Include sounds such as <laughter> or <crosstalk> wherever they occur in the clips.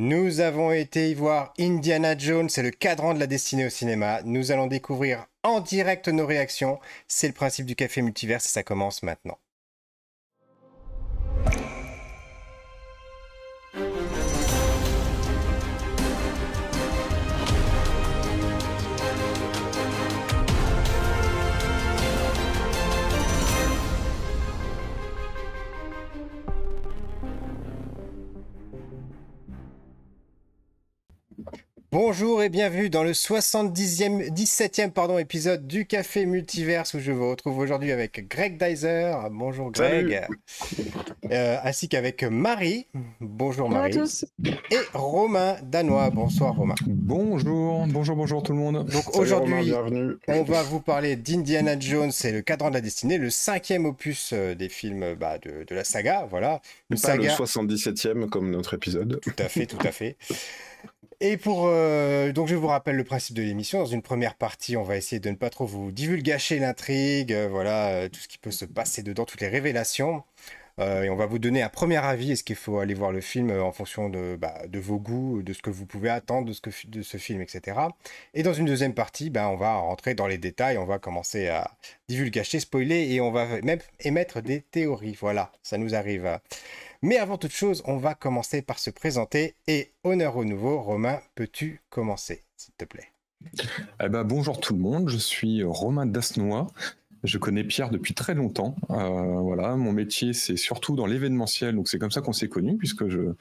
Nous avons été y voir Indiana Jones, c'est le cadran de la destinée au cinéma. Nous allons découvrir en direct nos réactions. C'est le principe du café multivers et ça commence maintenant. Bonjour et bienvenue dans le 70e, 17e pardon, épisode du Café Multiverse où je vous retrouve aujourd'hui avec Greg Dyser. Bonjour Greg. Euh, ainsi qu'avec Marie. Bonjour Marie. Bonjour à tous. Et Romain Danois. Bonsoir Romain. Bonjour, bonjour, bonjour tout le monde. Donc aujourd'hui, on va vous parler d'Indiana Jones et le cadran de la destinée, le cinquième opus euh, des films bah, de, de, la saga. Voilà. Une Pas saga... le 77e comme notre épisode. Tout à fait, tout à fait. Et pour euh, donc je vous rappelle le principe de l'émission. Dans une première partie, on va essayer de ne pas trop vous divulgacher l'intrigue, euh, voilà euh, tout ce qui peut se passer dedans, toutes les révélations. Et on va vous donner un premier avis. Est-ce qu'il faut aller voir le film en fonction de, bah, de vos goûts, de ce que vous pouvez attendre de ce, que, de ce film, etc. Et dans une deuxième partie, bah, on va rentrer dans les détails. On va commencer à divulgacher, spoiler, et on va même émettre des théories. Voilà, ça nous arrive. Mais avant toute chose, on va commencer par se présenter. Et honneur au nouveau, Romain, peux-tu commencer, s'il te plaît? Eh ben, Bonjour tout le monde, je suis Romain Dasnois. Je connais Pierre depuis très longtemps. Euh, voilà, mon métier c'est surtout dans l'événementiel, donc c'est comme ça qu'on s'est connus, puisque je,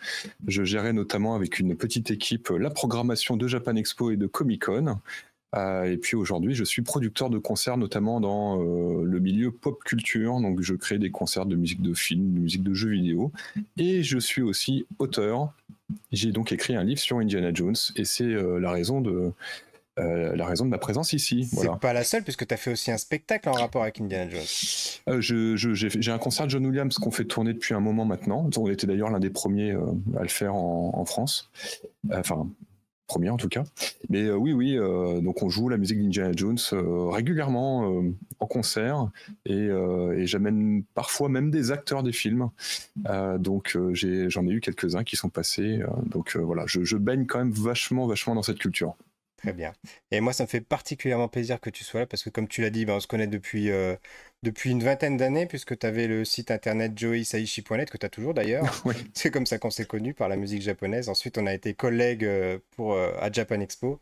je gérais notamment avec une petite équipe la programmation de Japan Expo et de Comic Con. Euh, et puis aujourd'hui, je suis producteur de concerts, notamment dans euh, le milieu pop culture. Donc, je crée des concerts de musique de film, de musique de jeux vidéo. Et je suis aussi auteur. J'ai donc écrit un livre sur Indiana Jones. Et c'est euh, la raison de. la raison de ma présence ici. C'est pas la seule, puisque tu as fait aussi un spectacle en rapport avec Indiana Jones. j'ai un concert de John Williams qu'on fait tourner depuis un moment maintenant. On était d'ailleurs l'un des premiers à le faire en, en France. Enfin, première en tout cas. Mais euh, oui, oui, euh, donc on joue la musique d'Indiana Jones euh, régulièrement en concert et, j'amène parfois même des acteurs des films. donc j'en ai, eu quelques-uns qui sont passés. donc voilà, je, je, baigne quand même vachement, vachement dans cette culture. Très bien. Et moi, ça me fait particulièrement plaisir que tu sois là parce que, comme tu l'as dit, ben, on se connaît depuis, euh, depuis une vingtaine d'années puisque tu avais le site internet joeisaishi.net que tu as toujours d'ailleurs. <laughs> C'est comme ça qu'on s'est connus par la musique japonaise. Ensuite, on a été collègues euh, pour, euh, à Japan Expo.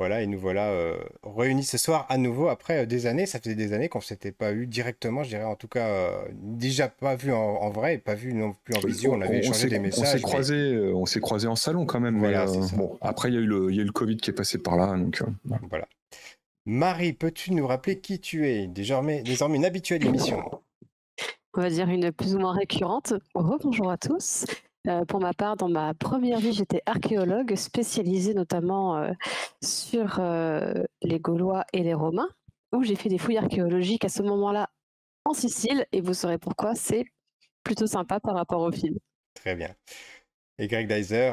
Voilà, et nous voilà euh, réunis ce soir à nouveau après euh, des années. Ça faisait des années qu'on ne s'était pas eu directement, je dirais en tout cas, euh, déjà pas vu en, vrai et pas vu non plus en visio. On avait échangé des messages. On s'est croisé, on s'est croisé en salon quand même. Voilà, bon, après, il y, a eu le, y a eu le Covid qui est passé par là. Donc, voilà. Marie, peux-tu nous rappeler qui tu es? Désormais, désormais une habituée de l'émission. On va dire une plus ou moins récurrente. Bonjour à tous. Euh, pour ma part, dans ma première vie, j'étais archéologue, spécialisée notamment euh, sur euh, les Gaulois et les Romains, où j'ai fait des fouilles archéologiques à ce moment-là en Sicile, et vous saurez pourquoi, c'est plutôt sympa par rapport au film. Très bien. Et Greg Dyser,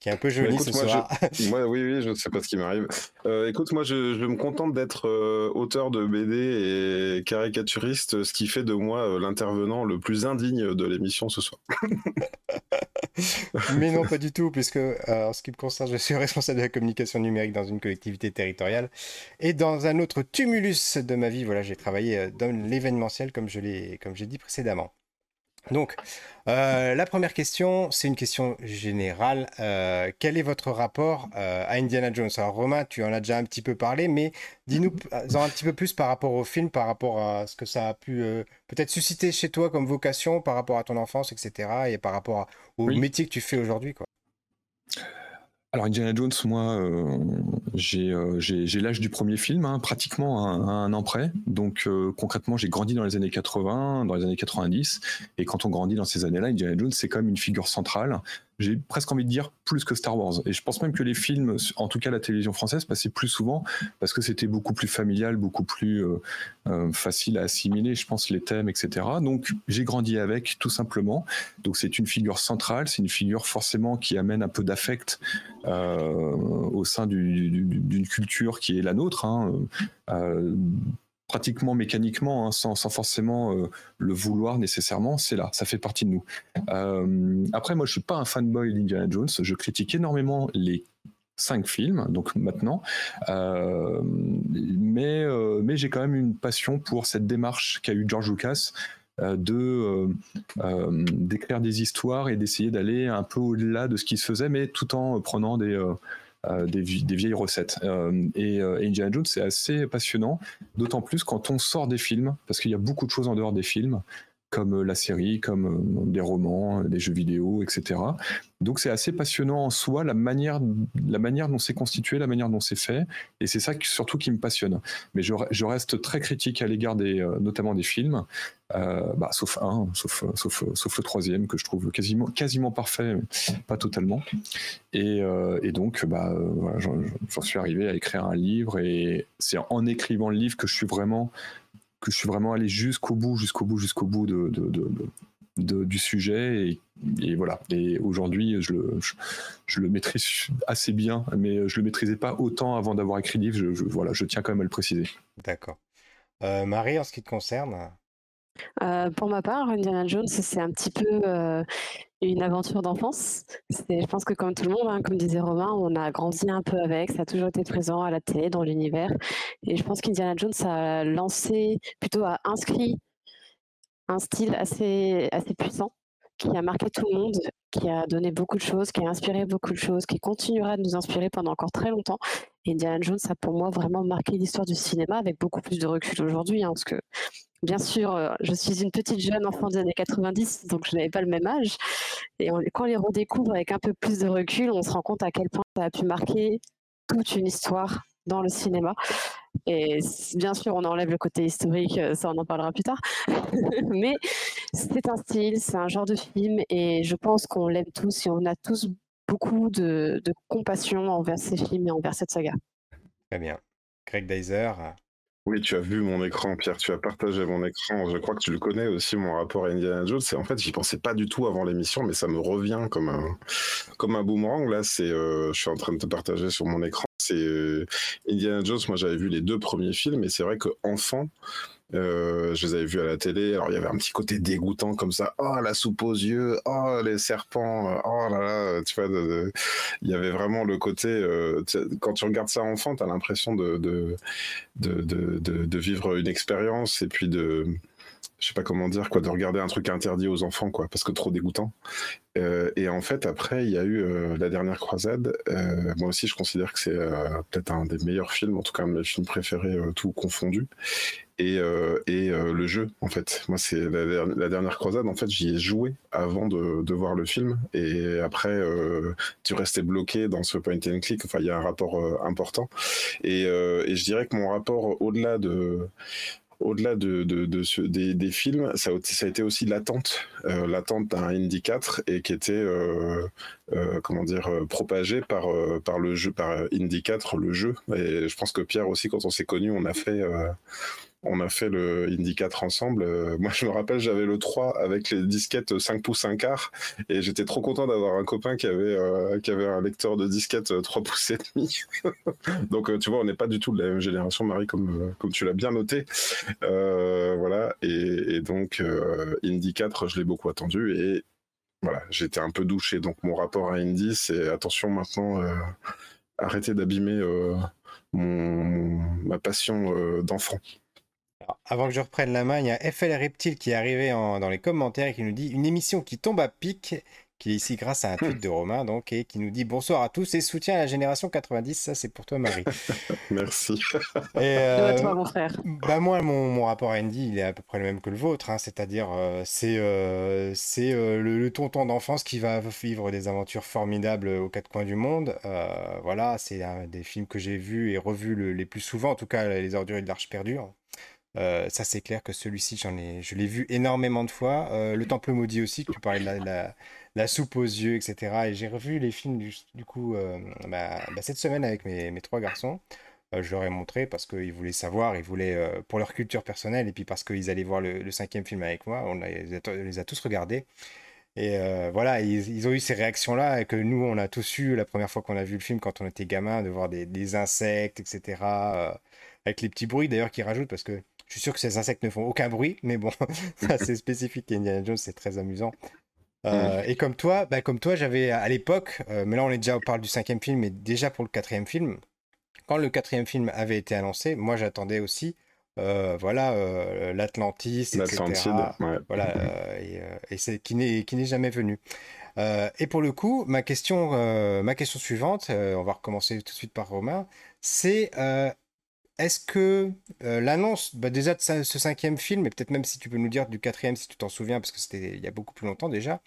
qui est un peu joli ce moi, soir. moi, oui, oui, je ne sais pas ce qui m'arrive. Euh, écoute, moi, je, je, me contente d'être euh, auteur de BD et caricaturiste, ce qui fait de moi euh, l'intervenant le plus indigne de l'émission ce soir. Mais non, pas du tout, puisque en ce qui me concerne, je suis <laughs> responsable de la communication numérique dans une collectivité territoriale. Et dans un autre tumulus de ma vie, voilà, j'ai travaillé dans l'événementiel, comme je l'ai dit précédemment. Donc, euh, la première question, c'est une question générale. Euh, quel est votre rapport euh, à Indiana Jones? Alors, Romain, tu en as déjà un petit peu parlé, mais dis-nous en un petit peu plus par rapport au film, par rapport à ce que ça a pu peut-être susciter chez toi comme vocation, par rapport à ton enfance, etc., et par rapport au métier que tu fais aujourd'hui. Quoi. Alors Indiana Jones, moi, euh, euh, j'ai l'âge du premier film, hein, pratiquement un, an près. Donc euh, concrètement, j'ai grandi dans les années 80, dans les années 90, et quand on grandit dans ces années-là, Indiana Jones, c'est comme une figure centrale j'ai presque envie de dire plus que Star Wars. Et je pense même que les films, en tout cas la télévision française, passaient plus souvent parce que c'était beaucoup plus familial, beaucoup plus euh, euh, facile à assimiler, je pense, les thèmes, etc. Donc j'ai grandi avec, tout simplement. Donc c'est une figure centrale, c'est une figure forcément qui amène un peu d'affect euh, au sein d'une culture qui est la nôtre. Hein pratiquement mécaniquement, hein, sans, forcément le vouloir nécessairement, c'est là, ça fait partie de nous. après, moi, je suis pas un fanboy d'Indiana Jones. Je critique énormément les cinq films, donc maintenant. mais mais j'ai quand même une passion pour cette démarche qu'a eu George Lucas euh, de euh, euh, d'écrire des histoires et d'essayer d'aller un peu au-delà de ce qui se faisait, mais tout en prenant des des, vieilles recettes. et, Indiana Jones, c'est assez passionnant, d'autant plus quand on sort des films, parce qu'il y a beaucoup de choses en dehors des films comme la série, comme des romans, des jeux vidéo, etc. Donc c'est assez passionnant en soi, la manière, la manière dont c'est constitué, la manière dont c'est fait, et c'est ça surtout qui me passionne. Mais je, reste très critique à l'égard des, notamment des films, euh, bah, sauf un, sauf, sauf, sauf, le troisième que je trouve quasiment, quasiment parfait, pas totalement. Et, euh, donc, bah, j'en suis arrivé à écrire un livre, et c'est en écrivant le livre que je suis vraiment, que je suis vraiment allé jusqu'au bout, jusqu'au bout, jusqu'au bout de, de, de, du sujet. Et, et voilà. Et aujourd'hui, je le, je, le maîtrise assez bien, mais je le maîtrisais pas autant avant d'avoir écrit le livre. Je, voilà, je tiens quand même à le préciser. D'accord. Euh, Marie, en ce qui te concerne, euh, pour ma part, Indiana Jones, c'est un petit peu euh, une aventure d'enfance. Je pense que comme tout le monde, hein, comme disait Romain, on a grandi un peu avec, ça a toujours été présent à la télé, dans l'univers. Et je pense qu'Indiana Jones a lancé, plutôt a inscrit un style assez, assez puissant qui a marqué tout le monde, qui a donné beaucoup de choses, qui a inspiré beaucoup de choses, qui continuera de nous inspirer pendant encore très longtemps. Et Indiana Jones a pour moi vraiment marqué l'histoire du cinéma avec beaucoup plus de recul aujourd'hui, hein, parce que Bien sûr, euh, je suis une petite jeune enfant des années 90, donc je n'avais pas le même âge. Et quand on les redécouvre avec un peu plus de recul, on se rend compte à quel point ça a pu marquer toute une histoire dans le cinéma. Et bien sûr, on enlève le côté historique, euh, ça on en parlera plus tard. <laughs> Mais c'est un style, c'est un genre de film, et je pense qu'on l'aime tous et on a tous beaucoup de, compassion envers ces films et envers cette saga. Très bien. Greg Deiser, oui, tu as vu mon écran, Pierre, tu as partagé mon écran. Je crois que tu le connais aussi, mon rapport à Indiana Jones. En fait, j'y pensais pas du tout avant l'émission, mais ça me revient comme un, comme un boomerang. Là, c'est, euh, je suis en train de te partager sur mon écran. C'est euh, Indiana Jones. Moi, j'avais vu les deux premiers films, et c'est vrai qu'enfant, euh, je les avais vus à la télé. Alors, il y avait un petit côté dégoûtant comme ça. Oh, la soupe aux yeux. Oh, les serpents. Oh là là. Tu vois, il y avait vraiment le côté. Euh, quand tu regardes ça enfant, tu as l'impression de de, de, vivre une expérience et puis de je sais pas comment dire quoi de regarder un truc interdit aux enfants quoi parce que trop dégoûtant. Euh, et en fait après il y a eu euh, la dernière croisade. Euh, moi aussi je considère que c'est peut-être un des meilleurs films en tout cas un de mes films préférés tout confondu. Et, et le jeu en fait. Moi c'est la, la, dernière croisade en fait j'y ai joué avant de, de, voir le film. Et après tu restais bloqué dans ce point and click. Enfin il y a un rapport important. Et, et je dirais que mon rapport au-delà de au-delà de, ce, des, films, ça, a été aussi l'attente, euh, l'attente d'un Indie 4 et qui était, euh, euh, comment dire, euh, propagé par, par le jeu, par Indie 4, le jeu. Et je pense que Pierre aussi, quand on s'est connus, on a fait on a fait le Indy 4 ensemble. Euh, <laughs> moi, je me rappelle, j'avais le 3 avec les disquettes 5 pouces 1 quart et j'étais trop content d'avoir un copain qui avait, euh, un lecteur de disquettes 3 <laughs> pouces et demi. <laughs> Donc, euh, tu vois, on n'est pas du tout de la même génération, Marie, comme, tu l'as bien noté. voilà. Et, donc, Indy 4, je l'ai beaucoup attendu et voilà, j'étais un peu douché. Donc, mon rapport à Indy, c'est attention maintenant, arrêtez d'abîmer ma passion d'enfant avant que je reprenne la main, il y a FL Reptile qui est arrivé dans les commentaires et qui nous dit une émission qui tombe à pic, qui est ici grâce à un tweet de Romain, donc, et qui nous dit bonsoir à tous et soutien à la génération 90. Ça, c'est pour toi, Marie. <laughs> Merci. Et euh, toi, mon frère. Bah, moi, mon, rapport à Andy, il est à peu près le même que le vôtre. Hein, C'est-à-dire, euh, c'est euh, c'est le, le, tonton d'enfance qui va vivre des aventures formidables aux quatre coins du monde. voilà, c'est des films que j'ai vus et revus les plus souvent, en tout cas, Les Ordures et de l'Arche perdue. Euh, ça, c'est clair que celui-ci, j'en ai, je l'ai vu énormément de fois. Euh, le Temple maudit aussi, que tu parlais de la, soupe aux yeux, etc. Et j'ai revu les films du, coup euh, bah, bah, cette semaine avec mes, mes trois garçons. je leur ai montré parce qu'ils voulaient savoir, ils voulaient pour leur culture personnelle et puis parce qu'ils allaient voir le, cinquième film avec moi. On, les a tous regardés. Et voilà, ils, ont eu ces réactions-là et que nous, on a tous eu la première fois qu'on a vu le film quand on était gamin, de voir des insectes, etc. avec les petits bruits d'ailleurs qu'ils rajoutent parce que Je suis sûr que ces insectes ne font aucun bruit, mais bon, <laughs> c'est spécifique. Indiana Jones, c'est très amusant. Euh, et comme toi, bah, comme toi, j'avais à l'époque, euh, mais là on est déjà on parle du cinquième film, mais déjà pour le quatrième film, quand le quatrième film avait été annoncé, moi j'attendais aussi, euh, voilà, l'Atlantis, etc. Ouais. Voilà, et, et c'est qui n'est qui n'est jamais venu. et pour le coup, ma question, ma question suivante, on va recommencer tout de suite par Romain, c'est est-ce que euh, l'annonce bah, déjà de ce cinquième film, et peut-être même si tu peux nous dire du quatrième si tu t'en souviens, parce que c'était il y a beaucoup plus longtemps déjà,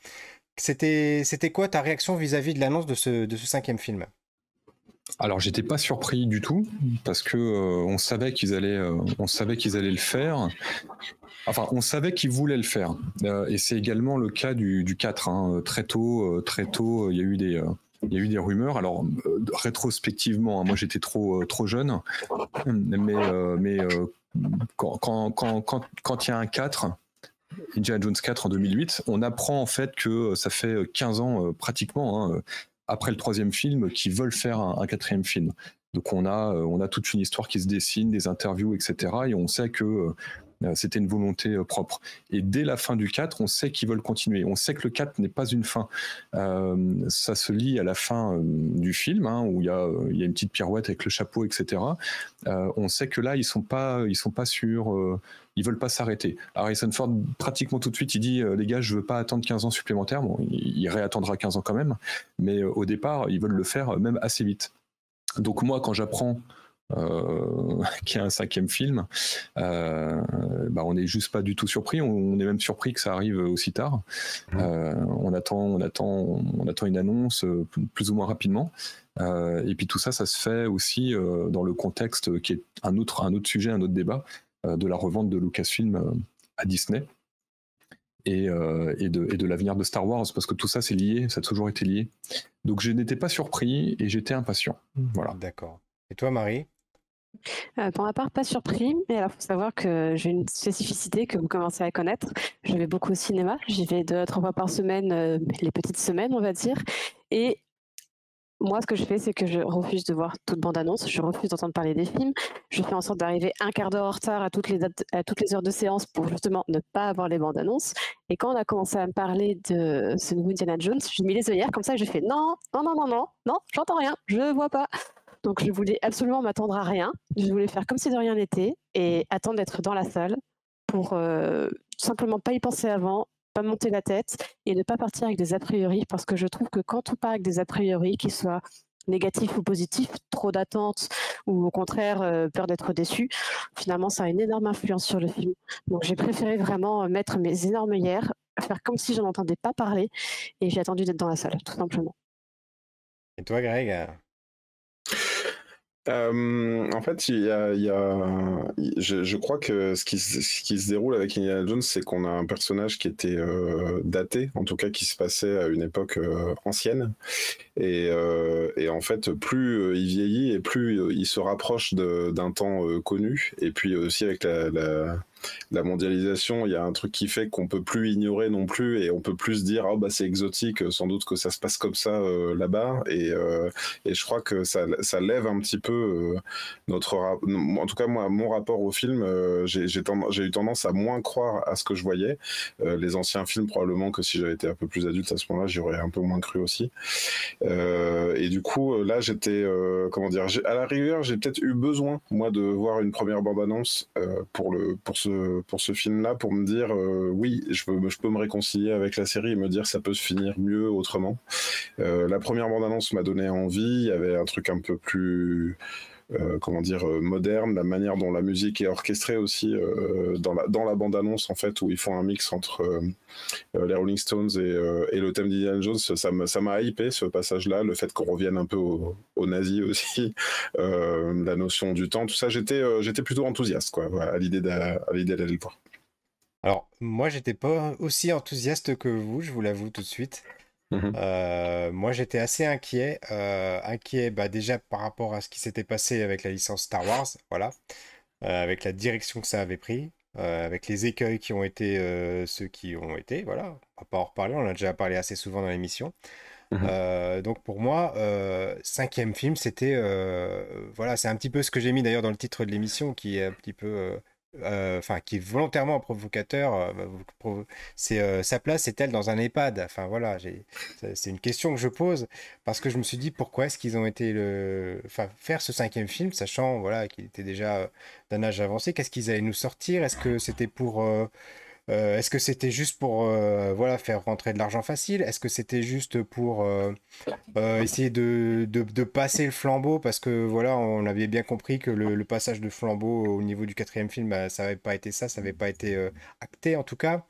c'était quoi ta réaction vis-à-vis de l'annonce de ce, de ce cinquième film? Alors j'étais pas surpris du tout parce que euh, on savait qu'ils allaient euh, on allaient le faire. Enfin, on savait qu'ils voulaient le faire. et c'est également le cas du, du 4. Hein. Très tôt, très tôt, il y a eu des, il y a eu des rumeurs. Alors euh, rétrospectivement, hein, moi j'étais trop euh, trop jeune, mais euh, mais quand quand, quand quand il y a un 4 Indiana Jones 4 en 2008, on apprend en fait que ça fait 15 ans pratiquement hein, après le troisième film qu'ils veulent faire un, quatrième film. Donc on a on a toute une histoire qui se dessine, des interviews, etc. Et on sait que c'était une volonté euh, propre. Et dès la fin du 4, on sait qu'ils veulent continuer. On sait que le 4 n'est pas une fin. Euh, ça se lie à la fin du film, hein, où il y, a, une petite pirouette avec le chapeau, etc. on sait que là, ils sont sont pas sûrs. ils veulent pas s'arrêter. Harrison Ford, pratiquement tout de suite, il dit les gars, je veux pas attendre 15 ans supplémentaires. Bon, il réattendra 15 ans quand même, mais au départ, ils veulent le faire même assez vite. Donc moi, quand j'apprends euh, <laughs> qui est un cinquième film, euh, bah on n'est juste pas du tout surpris. On, est même surpris que ça arrive aussi tard. Mmh. Euh, on attend, on attend, on attend une annonce plus ou moins rapidement. et puis tout ça, ça se fait aussi dans le contexte qui est un autre, un autre sujet, un autre débat de la revente de Lucasfilm à Disney. Et, et, de, et de l'avenir de Star Wars, parce que tout ça c'est lié, ça a toujours été lié. Donc je n'étais pas surpris et j'étais impatient. Voilà. D'accord. Et toi, Marie? Euh, pour ma part, pas surpris, mais il faut savoir que j'ai une spécificité que vous commencez à connaître. Je vais beaucoup au cinéma, j'y vais deux, trois fois par semaine, euh, les petites semaines, on va dire. Et moi, ce que je fais, c'est que je refuse de voir toute bande-annonce, je refuse d'entendre parler des films, je fais en sorte d'arriver un quart d'heure en retard à toutes, les à heures de séance pour justement ne pas avoir les bandes-annonces. Et quand on a commencé à me parler de ce nouveau Indiana Jones, j'ai mis les œillères comme ça, je fais non, non, non, non, non, non, j'entends rien, je vois pas. Donc je voulais absolument m'attendre à rien. Je voulais faire comme si de rien n'était et attendre d'être dans la salle pour euh, simplement pas y penser avant, pas monter la tête et ne pas partir avec des a priori parce que je trouve que quand on part avec des a priori, qu'ils soient négatifs ou positifs, trop d'attentes ou au contraire euh, peur d'être déçu, finalement ça a une énorme influence sur le film. Donc j'ai préféré vraiment mettre mes énormes hier, faire comme si je n'entendais pas parler et j'ai attendu d'être dans la salle, tout simplement. Et toi Greg euh, en fait, il y a, je, crois que ce qui, se déroule avec Indiana Jones, c'est qu'on a un personnage qui était euh, daté, en tout cas qui se passait à une époque euh, ancienne. Et, en fait, plus il vieillit et plus il se rapproche d'un temps connu. Et puis aussi avec la la mondialisation, il y a un truc qui fait qu'on peut plus ignorer non plus et on peut plus se dire oh bah c'est exotique, sans doute que ça se passe comme ça euh, là-bas. Et, euh, et je crois que ça, ça lève un petit peu euh, notre en tout cas moi mon rapport au film j'ai eu tendance à moins croire à ce que je voyais. Les anciens films probablement que si j'avais été un peu plus adulte à ce moment-là j'aurais un peu moins cru aussi. Et du coup là j'étais comment dire à la rigueur j'ai peut-être eu besoin moi de voir une première bande annonce pour le pour ce pour ce film-là pour me dire euh, oui, je peux, je peux me réconcilier avec la série et me dire ça peut se finir mieux autrement. Euh, la première bande-annonce m'a donné envie. Il y avait un truc un peu plus euh, comment dire moderne, la manière dont la musique est orchestrée aussi dans la dans la bande annonce en fait où ils font un mix entre les Rolling Stones et, et le thème d'Indiana Jones, ça m'a ça m'a hypé ce passage-là, le fait qu'on revienne un peu au, au nazi aussi, <laughs> la notion du temps, tout ça, j'étais j'étais plutôt enthousiaste quoi, à l'idée d'aller le voir. Alors moi j'étais pas aussi enthousiaste que vous, je vous l'avoue tout de suite. Mmh euh, moi, j'étais assez inquiet. Euh, inquiet bah, déjà par rapport à ce qui s'était passé avec la licence Star Wars, voilà, euh, avec la direction que ça avait pris, avec les écueils qui ont été ceux qui ont été, voilà. On va pas en reparler, on en a déjà parlé assez souvent dans l'émission. Mmh donc pour moi, cinquième film, c'était voilà, c'est un petit peu ce que j'ai mis d'ailleurs dans le titre de l'émission, qui est un petit peu euh, enfin qui est volontairement provocateur, euh, bah, c'est euh, sa place est-elle dans un EHPAD? Enfin voilà, c'est une question que je pose parce que je me suis dit pourquoi est-ce qu'ils ont été le, faire ce cinquième film, sachant voilà qu'il était déjà d'un âge avancé, qu'est-ce qu'ils allaient nous sortir? Est-ce que c'était pour euh, est-ce que c'était juste pour euh, voilà, faire rentrer de l'argent facile? Est-ce que c'était juste pour euh, essayer de, de, passer le flambeau? Parce que voilà, on avait bien compris que le, passage de flambeau au niveau du quatrième film, bah, ça n'avait pas été ça, ça n'avait pas été acté en tout cas.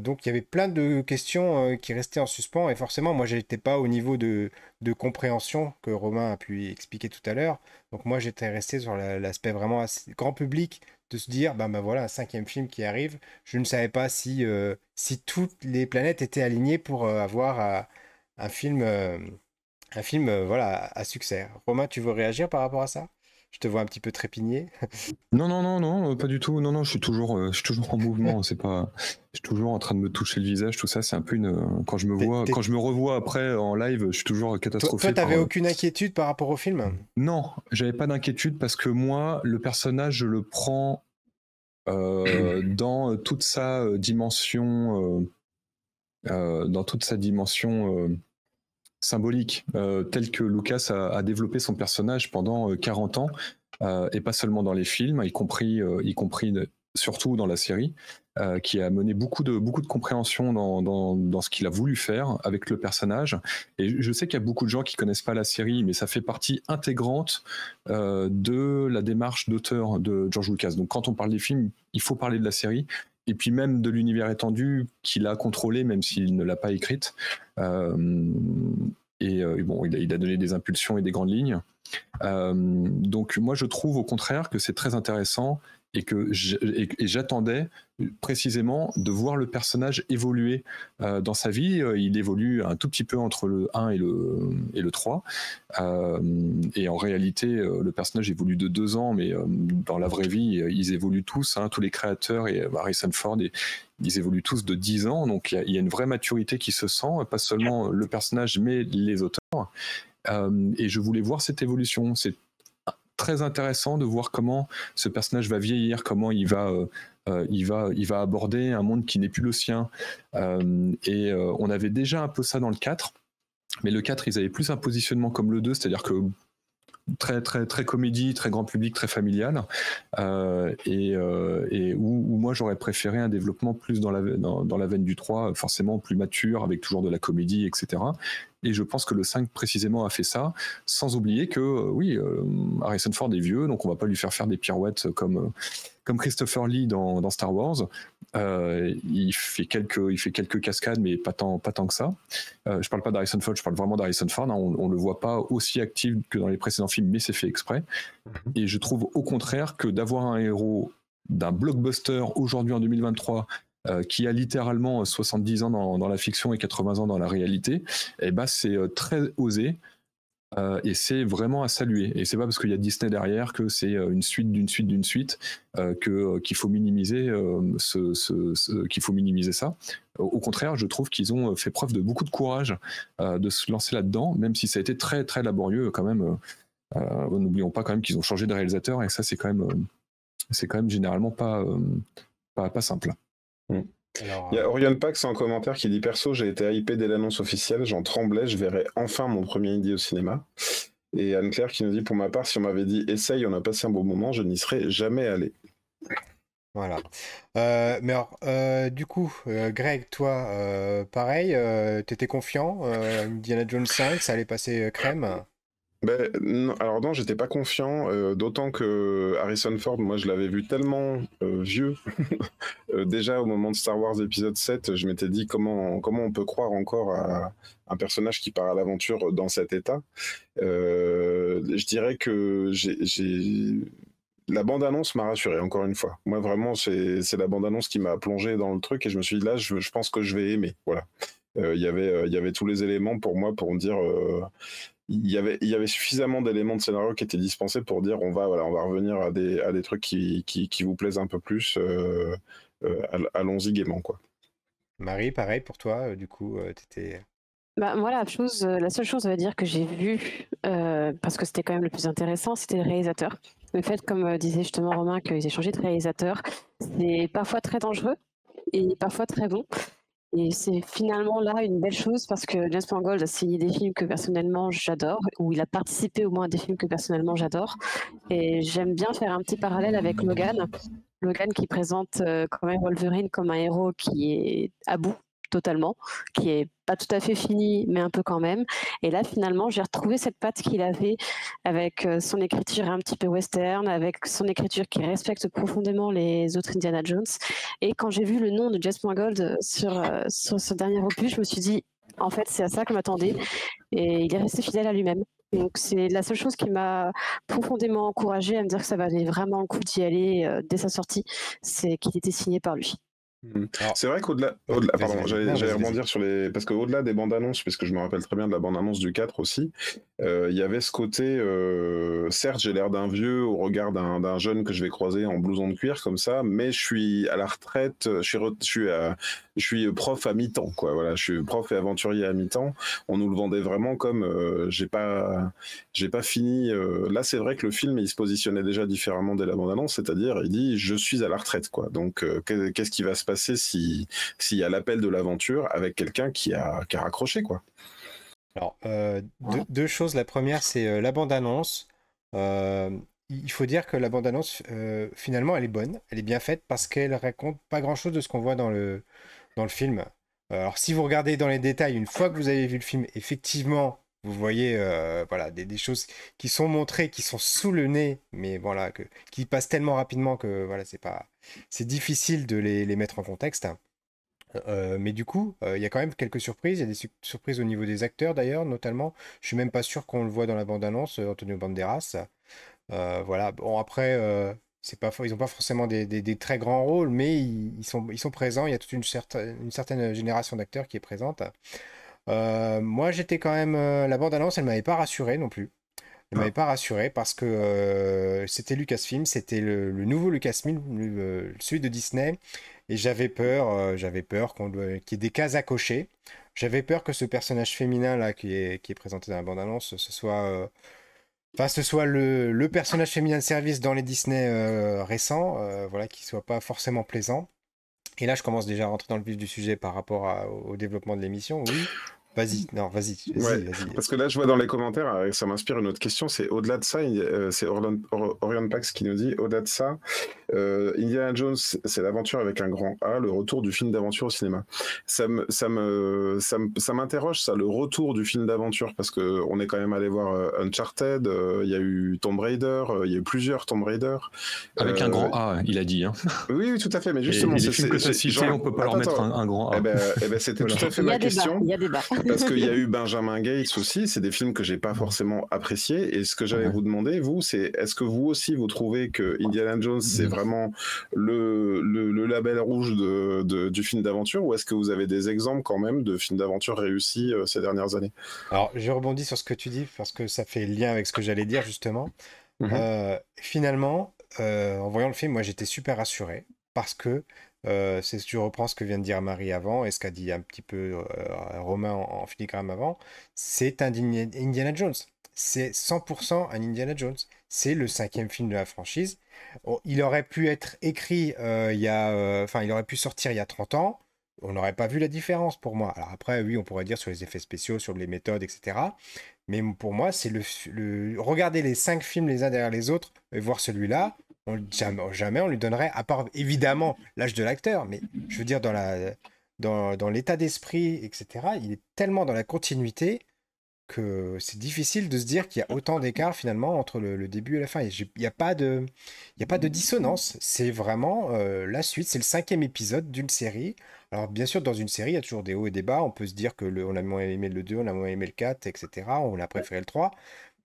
donc il y avait plein de questions qui restaient en suspens et forcément moi j'étais pas au niveau de, de, compréhension que Romain a pu expliquer tout à l'heure. Donc moi j'étais resté sur l'aspect vraiment grand public de se dire, ben, ben voilà, un cinquième film qui arrive. Je ne savais pas si, euh, toutes les planètes étaient alignées pour euh, avoir euh, un film, un film voilà, à succès. Romain, tu veux réagir par rapport à ça? Je te vois un petit peu trépigner. <laughs> non, non, non, non, pas du tout. Non, non, je suis toujours, je suis toujours en mouvement. c'est pas, je suis toujours en train de me toucher le visage. Tout ça, c'est un peu une. Quand je me vois, quand je me revois après en live, je suis toujours catastrophique. Toi, t'avais aucune inquiétude par rapport au film? Non, j'avais pas d'inquiétude parce que moi, le personnage, je le prends euh, <clears throat> dans toute sa euh, dimension, euh, dans toute sa dimension symbolique, telle que Lucas a, développé son personnage pendant 40 ans, et pas seulement dans les films, y compris, y compris surtout dans la série. Euh, qui a mené beaucoup de, beaucoup de compréhension dans, dans, dans ce qu'il a voulu faire avec le personnage. Et je sais qu'il y a beaucoup de gens qui connaissent pas la série, mais ça fait partie intégrante euh, de la démarche d'auteur de George Lucas. Donc quand on parle des films, il faut parler de la série. Et puis même de l'univers étendu qu'il a contrôlé, même s'il ne l'a pas écrite. Euh, et, bon, il a, il a, donné des impulsions et des grandes lignes. donc moi, je trouve au contraire que c'est très intéressant et que j'attendais précisément de voir le personnage évoluer euh, dans sa vie. Euh, il évolue un tout petit peu entre le 1 et le, et le 3. Euh, et en réalité, le personnage évolue de 2 ans, mais dans la vraie vie, ils évoluent tous, hein, tous les créateurs et Harrison Ford, ils évoluent tous de 10 ans. Donc il y, a une vraie maturité qui se sent, pas seulement le personnage, mais les auteurs. et je voulais voir cette évolution. C'est très intéressant de voir comment ce personnage va vieillir, comment il va, euh, euh, il va, il va aborder un monde qui n'est plus le sien. Euh, et on avait déjà un peu ça dans le 4. Mais le 4, ils avaient plus un positionnement comme le 2, c'est-à-dire que très très très comédie, très grand public, très familial, et, et où, moi j'aurais préféré un développement plus dans la dans, dans, veine du 3, forcément plus mature, avec toujours de la comédie, etc. Et je pense que le 5 précisément a fait ça, sans oublier que euh, oui, euh, Harrison Ford est vieux, donc on va pas lui faire faire des pirouettes comme euh, comme Christopher Lee dans, Star Wars. il fait quelques il fait quelques cascades, mais pas tant pas tant que ça. je parle pas d'Harrison Ford, je parle vraiment d'Harrison Ford. Hein. on, ne le voit pas aussi actif que dans les précédents films, mais c'est fait exprès. Mhm. Et je trouve au contraire que d'avoir un héros d'un blockbuster aujourd'hui en 2023 euh, qui a littéralement 70 ans dans, la fiction et 80 ans dans la réalité, eh ben c'est euh, très osé. Euh, et c'est vraiment à saluer. Et c'est pas parce qu'il y a Disney derrière que c'est une suite d'une suite d'une suite que qu'il faut minimiser ce, qu'il faut minimiser ça. Au contraire, je trouve qu'ils ont fait preuve de beaucoup de courage de se lancer là-dedans, même si ça a été très très laborieux quand même. N'oublions pas quand même qu'ils ont changé de réalisateur et ça c'est quand même c'est quand même généralement pas, pas, pas simple. Mm. Il y a euh, Orion Pax en commentaire qui dit Perso, j'ai été hypé dès l'annonce officielle, j'en tremblais, je verrai enfin mon premier indie au cinéma. Et Anne-Claire qui nous dit Pour ma part, si on m'avait dit Essaye, on a passé un bon moment, je n'y serais jamais allé. Voilà. Euh, mais alors, euh, du coup, Greg, toi, pareil, t'étais confiant Indiana Jones 5, ça allait passer crème? Ben, non, alors non, j'étais pas confiant, euh, d'autant que Harrison Ford, moi je l'avais vu tellement euh, vieux. <laughs> Euh, déjà au moment de Star Wars épisode 7, je m'étais dit comment, comment on peut croire encore à un personnage qui part à l'aventure dans cet état. je dirais que. La bande-annonce m'a rassuré, encore une fois. Moi vraiment, c'est la bande-annonce qui m'a plongé dans le truc et je me suis dit là, je, je pense que je vais aimer. Voilà. Il y avait, y avait tous les éléments pour moi pour me dire il y avait, il y avait suffisamment d'éléments de scénario qui étaient dispensés pour dire on va, voilà, on va revenir à des, à des trucs qui, qui, qui vous plaisent un peu plus. Euh, euh, allons-y gaiement, quoi. Marie, pareil pour toi, euh, du coup, t'étais. Bah, moi, la, chose, la seule chose, on va dire, que j'ai vue, parce que c'était quand même le plus intéressant, c'était le réalisateur. Le fait, comme disait justement Romain, qu'ils aient changé de réalisateur, c'est parfois très dangereux et parfois très bon. Et c'est finalement là une belle chose parce que James Mangold a signé des films que personnellement j'adore, ou il a participé au moins à des films que personnellement j'adore. Et j'aime bien faire un petit parallèle avec Logan. Logan qui présente euh, quand même Wolverine comme un héros qui est à bout totalement, qui est pas tout à fait fini, mais un peu quand même. Et là, finalement, j'ai retrouvé cette patte qu'il avait avec euh, son écriture un petit peu western, avec son écriture qui respecte profondément les autres Indiana Jones. Et quand j'ai vu le nom de Jess sur, euh, sur ce dernier opus, je me suis dit, en fait, c'est à ça que m'attendais. Et il est resté fidèle à lui-même. Donc c'est la seule chose qui m'a profondément encouragé à me dire que ça valait vraiment le coup d'y aller euh, dès sa sortie, c'est qu'il était signé par lui. Mmh. C'est vrai qu'au-delà, pardon, j'allais rebondir sur les, parce qu'au-delà des bandes annonces, puisque je me rappelle très bien de la bande annonce du 4 aussi, euh, il y avait ce côté, euh, certes, j'ai l'air d'un vieux au regard d'un jeune que je vais croiser en blouson de cuir comme ça, mais je suis à la retraite, je suis, je suis, je suis prof à mi-temps, quoi. Voilà, je suis prof et aventurier à mi-temps. On nous le vendait vraiment comme, euh, j'ai pas, j'ai pas fini. là, c'est vrai que le film, il se positionnait déjà différemment dès la bande annonce, c'est-à-dire, il dit, je suis à la retraite, quoi. Donc, qu'est-ce qui va se passer s'il y a l'appel de l'aventure avec quelqu'un qui a, qui a raccroché, quoi. Alors, euh, deux, choses. La première, c'est euh, la bande-annonce. Euh, il faut dire que la bande-annonce, finalement, elle est bonne, elle est bien faite parce qu'elle raconte pas grand-chose de ce qu'on voit dans le, dans le film. Alors, si vous regardez dans les détails, une fois que vous avez vu le film, effectivement, vous voyez voilà, des, choses qui sont montrées, qui sont sous le nez, mais voilà, qui passent tellement rapidement que voilà, c'est pas, c'est difficile de les, mettre en contexte. Euh, mais du coup, il y a quand même quelques surprises. Il y a des surprises au niveau des acteurs d'ailleurs, notamment. Je suis même pas sûr qu'on le voit dans la bande-annonce, Antonio Banderas. voilà. Bon après, c'est pas, ils n'ont pas forcément des, très grands rôles, mais ils, sont, présents. Il y a toute une certaine génération d'acteurs qui est présente. Euh, moi, j'étais quand même. Euh, la bande-annonce, elle m'avait pas rassuré non plus. Elle m'avait ah. pas rassuré parce que euh, c'était Lucasfilm, c'était le, nouveau Lucasfilm, celui de Disney, et j'avais peur, j'avais peur qu'on qu'il y ait des cases à cocher. J'avais peur que ce personnage féminin là qui est, qui est présenté dans la bande-annonce, ce soit, enfin, ce soit le, le, personnage féminin de service dans les Disney récents, voilà, qui soit pas forcément plaisant. Et là, je commence déjà à rentrer dans le vif du sujet par rapport au développement de l'émission. Oui, Vas-y, non, vas-y. parce que là, je vois dans les commentaires, euh, ça m'inspire une autre question. C'est au-delà de ça, euh, c'est Orion Pax qui nous dit au-delà de ça, euh, Indiana Jones, c'est l'aventure avec un grand A, le retour du film d'aventure au cinéma. Ça me, ça me, ça m'interroge ça, le retour du film d'aventure, parce que on est quand même allé voir Uncharted, il y a eu Tomb Raider, il y a eu plusieurs Tomb Raider. Avec un grand A, il a dit. Hein. Oui, oui, tout à fait. Mais justement, c'est ça cité, on peut pas leur mettre un, grand A. Eh ben, eh ben, c'était tout à fait ma question. Il y a débat. Parce qu'il y a eu Benjamin <laughs> Gates aussi, c'est des films que j'ai pas forcément appréciés. Et ce que j'allais vous demander, vous, c'est est-ce que vous aussi vous trouvez que Indiana Jones c'est vraiment le, le, label rouge de, du film d'aventure, ou est-ce que vous avez des exemples quand même de films d'aventure réussis euh, ces dernières années? Alors, je rebondis sur ce que tu dis parce que ça fait lien avec ce que j'allais dire justement. Mhm. Euh, finalement, euh, en voyant le film, moi j'étais super rassuré parce que euh, c'est si tu reprends ce que vient de dire Marie avant et ce qu'a dit un petit peu euh, Romain en, filigrane avant, c'est un Indiana Jones. C'est 100% un Indiana Jones. C'est le cinquième film de la franchise. il aurait pu être écrit euh, il y a, enfin, il aurait pu sortir il y a 30 ans. On n'aurait pas vu la différence pour moi. Alors après, oui, on pourrait dire sur les effets spéciaux, sur les méthodes, etc. Mais pour moi, c'est le, le, regarder les cinq films les uns derrière les autres et voir celui-là, jamais, on lui donnerait, à part évidemment l'âge de l'acteur, mais je veux dire, dans, l'état d'esprit, etc., il est tellement dans la continuité que c'est difficile de se dire qu'il y a autant d'écart finalement entre le, début et la fin. Il n'y a, pas de, a pas de dissonance. C'est vraiment euh, la suite. C'est le cinquième épisode d'une série. Alors bien sûr, dans une série, il y a toujours des hauts et des bas. On peut se dire que a moins aimé le 2, on a moins aimé le 4, etc. On a préféré le 3.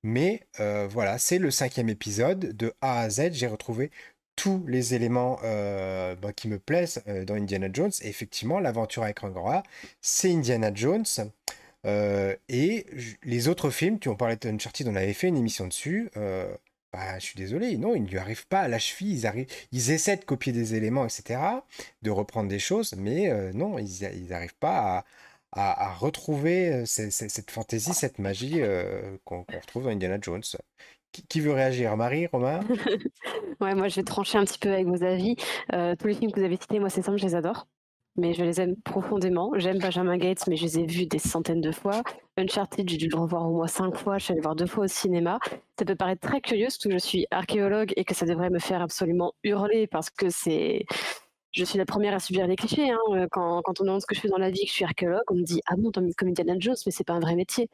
Mais euh, voilà, c'est le cinquième épisode. De A à Z, j'ai retrouvé tous les éléments euh, bah, qui me plaisent euh, dans Indiana Jones. Effectivement, l'aventure avec Rangora, c'est Indiana Jones. et les autres films, tu en parlais de Uncharted, on avait fait une émission dessus. Bah, je suis désolé, non, ils ne lui arrivent pas à la cheville. Ils, arrivent, ils essaient de copier des éléments, etc., de reprendre des choses, mais non, ils n'arrivent pas à, à, retrouver cette fantaisie, cette magie qu'on retrouve dans Indiana Jones. qui, veut réagir? Marie, Romain? <laughs> Ouais, moi je vais trancher un petit peu avec vos avis. tous les films que vous avez cités, moi c'est simple, je les adore mais je les aime profondément. J'aime Benjamin Gates, mais je les ai vus des centaines de fois. Uncharted, j'ai dû le revoir au moins cinq fois. Je suis allée voir deux fois au cinéma. Ça peut paraître très curieux, surtout que je suis archéologue et que ça devrait me faire absolument hurler parce que c'est. Je suis la première à subir les clichés. Hein. Quand, quand, on demande ce que je fais dans la vie, que je suis archéologue, on me dit Ah bon, comme Indiana Jones, mais c'est pas un vrai métier.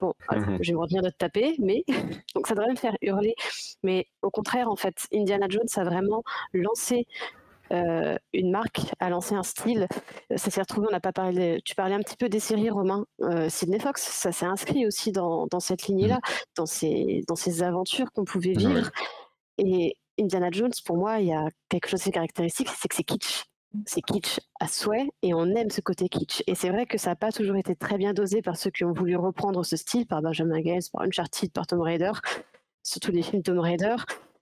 Bon, mmh je vais me revenir de te taper, mais. <laughs> Donc ça devrait me faire hurler. Mais au contraire, en fait, Indiana Jones a vraiment lancé euh, une marque a lancé un style. Euh, ça s'est retrouvé, on n'a pas parlé. Tu parlais un petit peu des séries romains. Euh, Sidney Fox, ça s'est inscrit aussi dans, cette lignée-là, mmh. dans ces, dans ces aventures qu'on pouvait vivre. Et Indiana Jones, pour moi, il y a quelque chose de caractéristique, c'est que c'est kitsch. C'est kitsch à souhait et on aime ce côté kitsch. Et c'est vrai que ça n'a pas toujours été très bien dosé par ceux qui ont voulu reprendre ce style, par Benjamin Gates, par Uncharted, par Tom Raider, surtout les films Tom Raider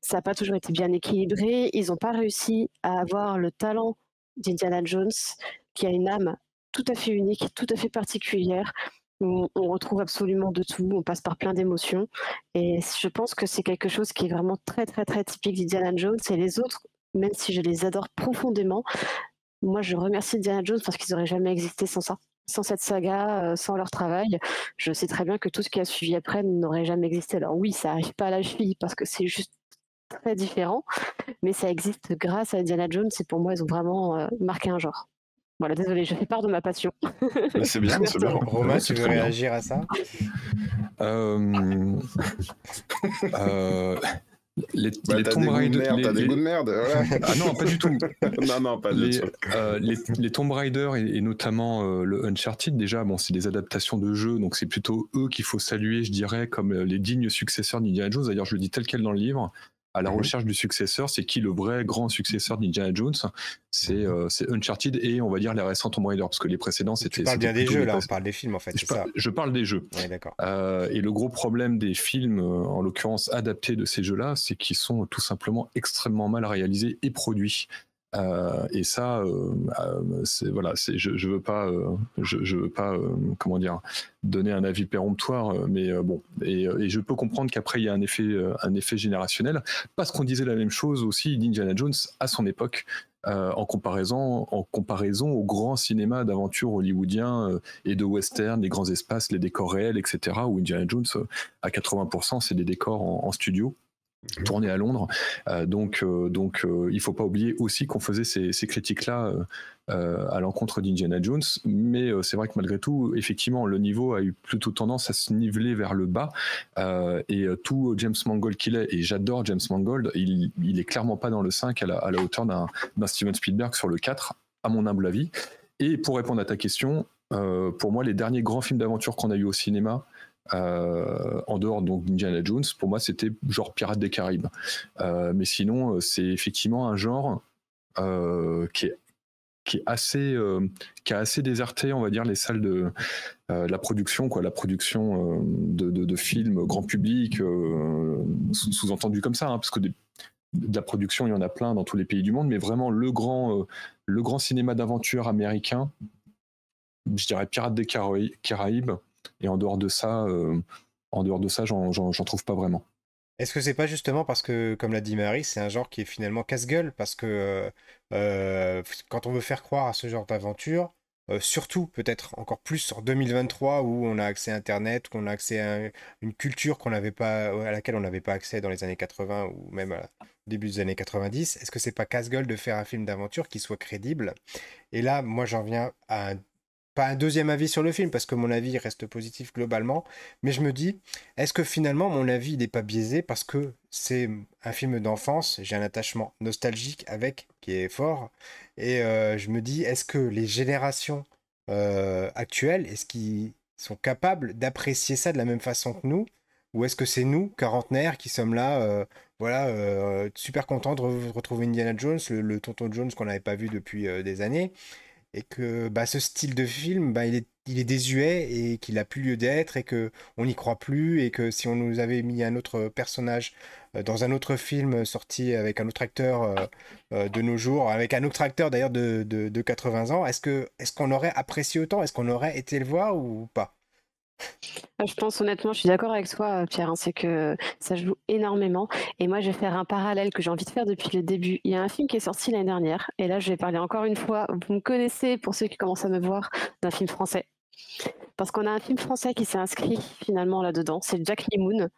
ça n'a pas toujours été bien équilibré. Ils n'ont pas réussi à avoir le talent d'Indiana Jones, qui a une âme tout à fait unique, tout à fait particulière. On, retrouve absolument de tout, on passe par plein d'émotions. Et je pense que c'est quelque chose qui est vraiment très, très, très typique d'Indiana Jones. Et les autres, même si je les adore profondément, moi, je remercie Indiana Jones parce qu'ils n'auraient jamais existé sans ça. Sans cette saga, euh, sans leur travail, je sais très bien que tout ce qui a suivi après n'aurait jamais existé. Alors oui, ça n'arrive pas à la cheville parce que c'est juste très différent, mais ça existe grâce à Diana Jones et pour moi, ils ont vraiment euh, marqué un genre. Voilà, désolé, je fais part de ma passion. c'est bien, c'est bien. Romain, tu veux réagir à ça? Euh... euh... Les, bah, les Tomb Raider. T'as des goûts de merde, Ah non, pas du tout. <laughs> non, non, pas du tout. Euh, les, les, Tomb Raider et, notamment euh, le Uncharted, déjà, bon, c'est des adaptations de jeux, donc c'est plutôt eux qu'il faut saluer, je dirais, comme les dignes successeurs d'Indiana Jones. D'ailleurs, je le dis tel quel dans le livre à la mhm. recherche du successeur. C'est qui le vrai grand successeur d'Indiana Jones? C'est mhm. euh, Uncharted et on va dire les récents Tomb Raider, parce que les précédents c'était. Tu parles bien des jeux là, on parle des films en fait. Je, je parle des jeux. d'accord. Euh, et le gros problème des films, euh, en l'occurrence adaptés de ces jeux-là, c'est qu'ils sont tout simplement extrêmement mal réalisés et produits. Euh, et ça, euh, euh, c'est voilà, c'est je, je veux pas, je, veux pas, comment dire, donner un avis péremptoire, mais bon, et, je peux comprendre qu'après il y a un effet, un effet générationnel, parce qu'on disait la même chose aussi d'Indiana Jones à son époque. en comparaison, en comparaison au grand cinéma d'aventure hollywoodien et de western, les grands espaces, les décors réels, etc. Où Indiana Jones, à 80%, c'est des décors en studio tourné à Londres. Euh, donc, euh, donc euh, il faut pas oublier aussi qu'on faisait ces, ces critiques-là à l'encontre d'Indiana Jones. Mais c'est vrai que malgré tout, effectivement, le niveau a eu plutôt tendance à se niveler vers le bas. et tout James Mangold qu'il est, et j'adore James Mangold, il, il est clairement pas dans le 5 à la, à la hauteur d'un Steven Spielberg sur le 4, à mon humble avis. Et pour répondre à ta question, pour moi, les derniers grands films d'aventure qu'on a eu au cinéma, euh, en dehors donc d'Indiana Jones, pour moi c'était genre Pirates des Caraïbes. Euh, mais sinon, euh, c'est effectivement un genre qui est qui est assez qui a assez déserté on va dire les salles de la production quoi la production de, films grand public sous-entendu comme ça hein, parce que de la production il y en a plein dans tous les pays du monde mais vraiment le grand le grand cinéma d'aventure américain je dirais Pirates des Caraïbes et en dehors de ça, euh, en dehors de ça, j'en trouve pas vraiment. Est-ce que c'est pas justement parce que, comme l'a dit Marie, c'est un genre qui est finalement casse-gueule Parce que euh, euh, quand on veut faire croire à ce genre d'aventure, surtout peut-être encore plus en 2023 où on a accès à Internet, où on a accès à une culture qu'on n'avait pas, à laquelle on n'avait pas accès dans les années 80 ou même au début des années 90, est-ce que c'est pas casse-gueule de faire un film d'aventure qui soit crédible? Et là, moi j'en viens à un pas un deuxième avis sur le film, parce que mon avis reste positif globalement, mais je me dis, est-ce que finalement mon avis n'est pas biaisé parce que c'est un film d'enfance, j'ai un attachement nostalgique avec, qui est fort, et euh, je me dis, est-ce que les générations euh, actuelles, est-ce qu'ils sont capables d'apprécier ça de la même façon que nous ou est-ce que c'est nous, quarantenaires, qui sommes là, euh, voilà, super contents de retrouver Indiana Jones, le tonton Jones qu'on n'avait pas vu depuis des années, et que bah, ce style de film, bah, il, est, il est désuet et qu'il n'a plus lieu d'être et que on n'y croit plus et que si on nous avait mis un autre personnage euh, dans un autre film sorti avec un autre acteur euh, euh, de nos jours, avec un autre acteur d'ailleurs de, de, 80 ans, est-ce que est-ce qu'on aurait apprécié autant? Est-ce qu'on aurait été le voir ou pas? Je pense honnêtement, je suis d'accord avec toi, Pierre, hein, c'est que ça joue énormément. Et moi, je vais faire un parallèle que j'ai envie de faire depuis le début. Il y a un film qui est sorti l'année dernière, et là, je vais parler encore une fois. Vous me connaissez, pour ceux qui commencent à me voir, d'un film français. Parce qu'on a un film français qui s'est inscrit finalement là-dedans. C'est Jack Moon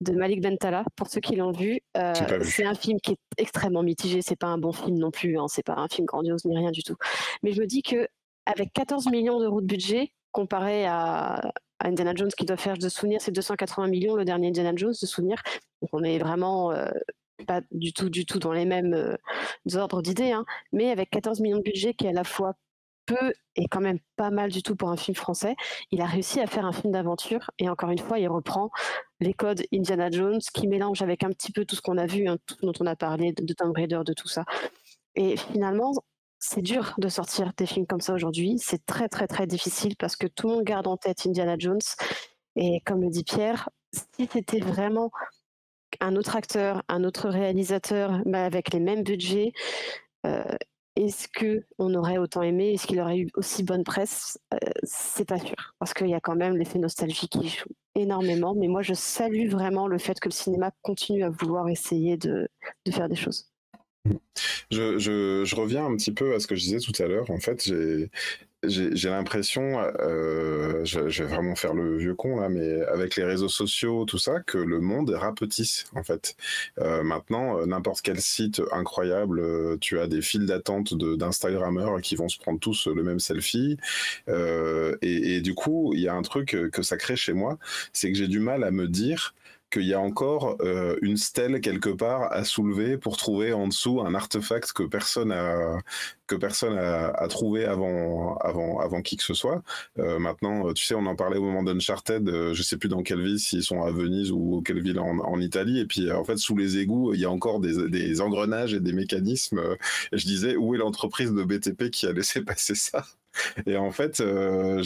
de Malik Bentala. Pour ceux qui l'ont vu, euh, c'est un film qui est extrêmement mitigé. C'est pas un bon film non plus. Hein. C'est pas un film grandiose ni rien du tout. Mais je me dis que avec 14 millions d'euros de budget, comparé à, Indiana Jones qui doit faire de souvenir, c'est 280 millions le dernier Indiana Jones de souvenir. On est vraiment euh, pas du tout, du tout dans les mêmes euh, ordres d'idées, hein. mais avec 14 millions de budget qui est à la fois peu et quand même pas mal du tout pour un film français, il a réussi à faire un film d'aventure et encore une fois, il reprend les codes Indiana Jones qui mélange avec un petit peu tout ce qu'on a vu, hein, tout dont on a parlé, de, de Tomb Raider, de tout ça. Et finalement, c'est dur de sortir des films comme ça aujourd'hui. C'est très très très difficile parce que tout le monde garde en tête Indiana Jones. Et comme le dit Pierre, si c'était vraiment un autre acteur, un autre réalisateur, mais avec les mêmes budgets, euh, est-ce que on aurait autant aimé? Est-ce qu'il aurait eu aussi bonne presse? Euh, C'est pas sûr, parce qu'il y a quand même l'effet nostalgie qui joue énormément. Mais moi, je salue vraiment le fait que le cinéma continue à vouloir essayer de, faire des choses. Je, reviens un petit peu à ce que je disais tout à l'heure. En fait, j'ai l'impression, euh, je, vais vraiment faire le vieux con là, mais avec les réseaux sociaux, tout ça, que le monde rapetisse en fait. Euh, maintenant, euh, n'importe quel site incroyable, tu as des files d'attente d'Instagrammeurs qui vont se prendre tous le même selfie. Et, du coup, il y a un truc que ça crée chez moi, c'est que j'ai du mal à me dire qu'il y a encore euh, une stèle quelque part à soulever pour trouver en dessous un artefact que personne a que personne a, trouvé avant avant avant qui que ce soit. Euh, maintenant, tu sais, on en parlait au moment d'Uncharted. Euh, je sais plus dans quelle ville, s'ils sont à Venise ou quelle ville en, Italie. Et puis, en fait, sous les égouts, il y a encore des, des engrenages et des mécanismes. et je disais, où est l'entreprise de BTP qui a laissé passer ça? <laughs> et en fait, euh,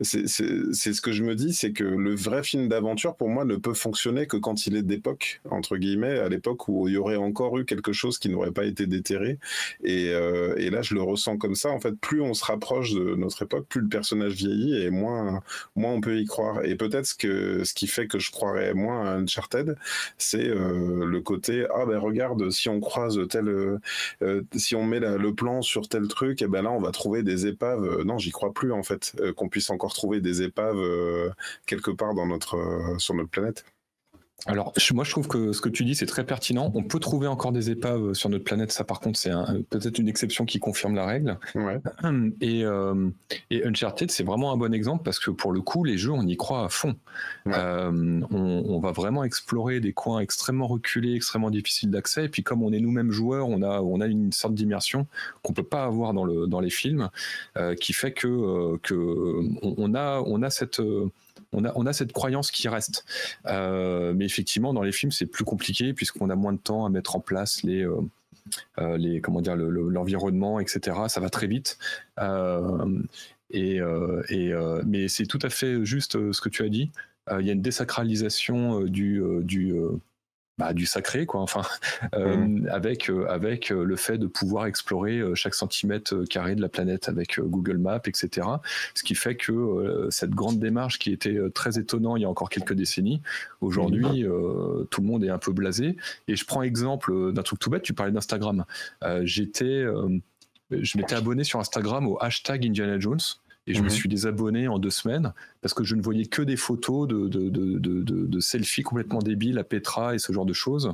c'est ce que je me dis, c'est que le vrai film d'aventure, pour moi, ne peut fonctionner que quand il est d'époque, entre guillemets, à l'époque où il y aurait encore eu quelque chose qui n'aurait pas été déterré. Et, euh, là, je le ressens comme ça. En fait, plus on se rapproche de notre époque, plus le personnage vieillit et moins, moins on peut y croire. Et peut-être que, ce qui fait que je croirais moins à Uncharted, c'est euh, le côté ah ben regarde, si on croise tel, si on met le plan sur tel truc, et eh ben là, on va trouver des épaves. Euh, non, j'y crois plus en fait, euh, qu'on puisse encore trouver des épaves euh, quelque part dans notre, sur notre planète. Alors, moi, je trouve que ce que tu dis, c'est très pertinent. On peut trouver encore des épaves sur notre planète. Ça, par contre, c'est peut-être une exception qui confirme la règle. <clears throat> Et, et Uncharted, c'est vraiment un bon exemple parce que pour le coup, les jeux, on y croit à fond. on, va vraiment explorer des coins extrêmement reculés, extrêmement difficiles d'accès. Et puis, comme on est nous-mêmes joueurs, on a, on a une sorte d'immersion qu'on peut pas avoir dans, le, dans les films, euh, qui fait que, euh, que on, a, on a cette on a, cette croyance qui reste. Euh, mais effectivement, dans les films, c'est plus compliqué puisqu'on a moins de temps à mettre en place les, euh, euh, les l'environnement, etc. Ça va très vite. et, mais c'est tout à fait juste ce que tu as dit. Il y a une désacralisation du bah, du sacré, quoi. Enfin, <laughs> euh, mmh. avec euh, avec euh, le fait de pouvoir explorer chaque centimètre carré de la planète avec Google Maps, etc. Ce qui fait que cette grande démarche qui était très étonnant il y a encore quelques décennies, aujourd'hui, mmh. tout le monde est un peu blasé. Et je prends exemple d'un truc tout bête. Tu parlais d'Instagram. J'étais je m'étais abonné sur Instagram au hashtag Indiana Jones et je me mhm. suis désabonné en deux semaines parce que je ne voyais que des photos de, de, de, de selfies complètement débiles à Petra et ce genre de choses.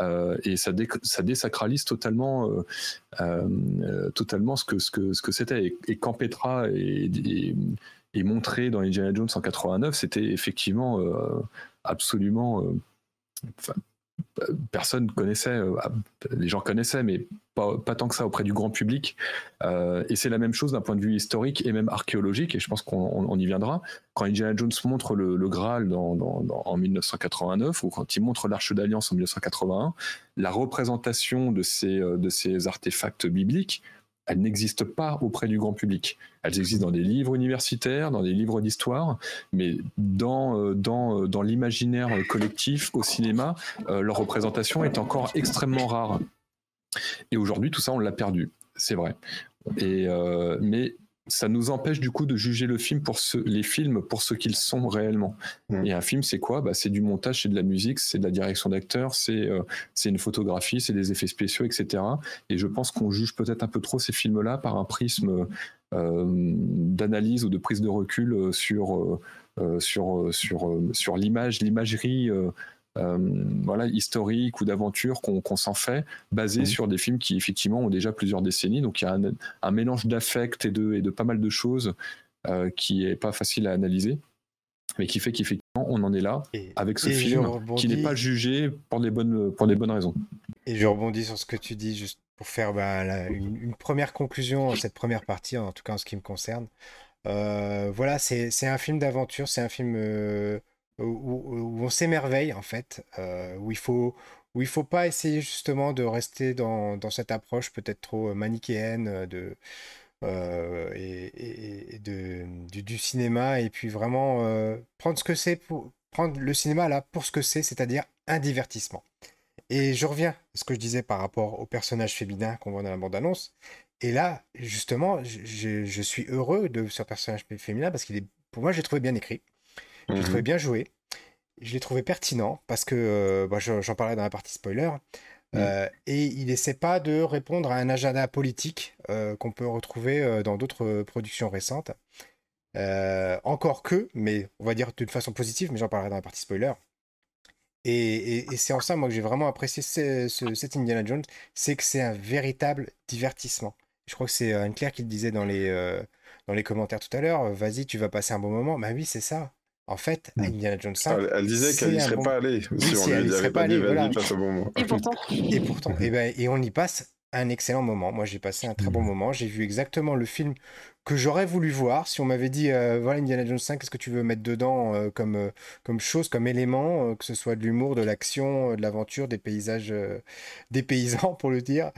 Euh, et ça, ça désacralise totalement, euh, euh, totalement ce que, ce que, ce que c'était. Et, quand Petra est, est, montrée dans Indiana Jones en 89, c'était effectivement absolument personne connaissait, euh, ah, les gens connaissaient, mais pas, tant que ça auprès du grand public. Euh, et c'est la même chose d'un point de vue historique et même archéologique, et je pense qu'on y viendra. Quand Indiana Jones montre le, Graal en 1989, ou quand il montre l'Arche d'Alliance en 1981, la représentation de ces, euh, de ces artefacts bibliques, elles n'existent pas auprès du grand public. Elles existent dans des livres universitaires, dans des livres d'histoire, mais dans, euh, euh, l'imaginaire collectif, au cinéma, euh, leur représentation est encore extrêmement rare. Et aujourd'hui, tout ça, on l'a perdu, c'est vrai. Mais ça nous empêche du coup de juger le film pour ce, les films pour ce qu'ils sont réellement. Mm. Et un film, c'est quoi? Bah, C'est du montage, c'est de la musique, c'est de la direction d'acteur, c'est euh, c'est une photographie, c'est des effets spéciaux, etc. Et je pense qu'on juge peut-être un peu trop ces films-là par un prisme euh, d'analyse ou de prise de recul euh, sur, euh, sur, sur, sur l'image, l'imagerie. Euh, voilà, historique ou d'aventure qu'on s'en fait, basé Mhm. sur des films qui effectivement ont déjà plusieurs décennies. Donc il y a un, un mélange d'affect et de, et de pas mal de choses euh, qui est pas facile à analyser, mais qui fait qu'effectivement on en est là Et, avec ce film rebondis- qui n'est pas jugé pour des bonnes, pour des bonnes raisons. Et je rebondis sur ce que tu dis, juste pour faire bah, la- une, une première conclusion à cette première partie, en tout cas en ce qui me concerne. Euh, voilà, c'est c'est un film d'aventure, c'est un film euh, où, on s'émerveille, en fait, euh, où il faut, où il faut pas essayer justement de rester dans, dans cette approche peut-être trop manichéenne euh, de, euh, et, de, du, du cinéma, et puis vraiment euh, prendre ce que c'est pour prendre le cinéma là pour ce que c'est, c'est-à-dire un divertissement. Et je reviens à ce que je disais par rapport au personnage féminin qu'on voit dans la bande-annonce. Et là, justement, je, je- suis heureux de ce personnage féminin parce qu'il est, pour moi, je l'ai trouvé bien écrit, je l'ai Mhm. trouvé bien joué, je l'ai trouvé pertinent parce que, euh, bah, je- j'en parlais dans la partie spoiler, euh, et il essaie pas de répondre à un agenda politique euh, qu'on peut retrouver dans d'autres productions récentes. Encore que, mais on va dire d'une façon positive, mais j'en parlerai dans la partie spoiler. Et, et- et c'est en ça, moi, que j'ai vraiment apprécié ce- ce- cet Indiana Jones, c'est que c'est un véritable divertissement. Je crois que c'est Anne-Claire qui le disait dans les, dans les commentaires tout à l'heure. Vas-y, tu vas passer un bon moment. Bah oui, c'est ça. En fait, Mm. Indiana Jones 5, Elle, elle disait qu'elle n'y serait bon- pas allée si on elle lui serait pas allée, voilà. bon. Et pourtant, <laughs> Et pourtant, et ben, et on y passe un excellent moment. Moi, j'ai passé un très bon moment. J'ai vu exactement le film que j'aurais voulu voir. Si on m'avait dit, euh, voilà, Indiana Jones 5, qu'est-ce que tu veux mettre dedans euh, comme, euh, comme chose, comme élément, euh, que ce soit de l'humour, de l'action, euh, de l'aventure, des paysages, euh, <laughs> des paysans, pour le dire.